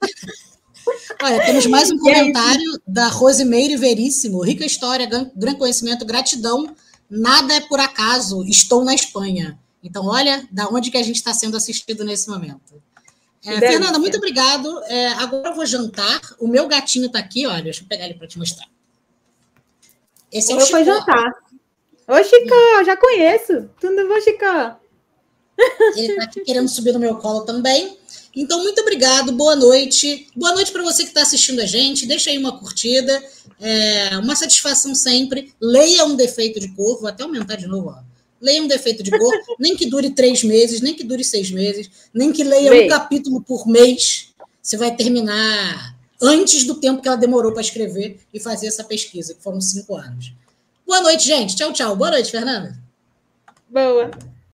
Olha, temos mais um comentário da Rosimeire Veríssimo. Rica história, grande conhecimento, gratidão. Nada é por acaso. Estou na Espanha. Então, olha da onde que a gente está sendo assistido nesse momento. É, Fernanda, muito obrigado. É, agora eu vou jantar. O meu gatinho está aqui, olha, deixa eu pegar ele para te mostrar. Esse é o Chico. jantar. Ô, Chico, já conheço. Tudo bom, Chico? Ele está aqui querendo subir no meu colo também. Então, muito obrigado, boa noite. Boa noite para você que está assistindo a gente. Deixa aí uma curtida. É uma satisfação sempre. Leia um defeito de cor. Vou até aumentar de novo, ó leia um defeito de cor, nem que dure três meses, nem que dure seis meses, nem que leia um capítulo por mês. Você vai terminar antes do tempo que ela demorou para escrever e fazer essa pesquisa, que foram cinco anos. Boa noite, gente. Tchau, tchau. Boa noite, Fernanda. Boa.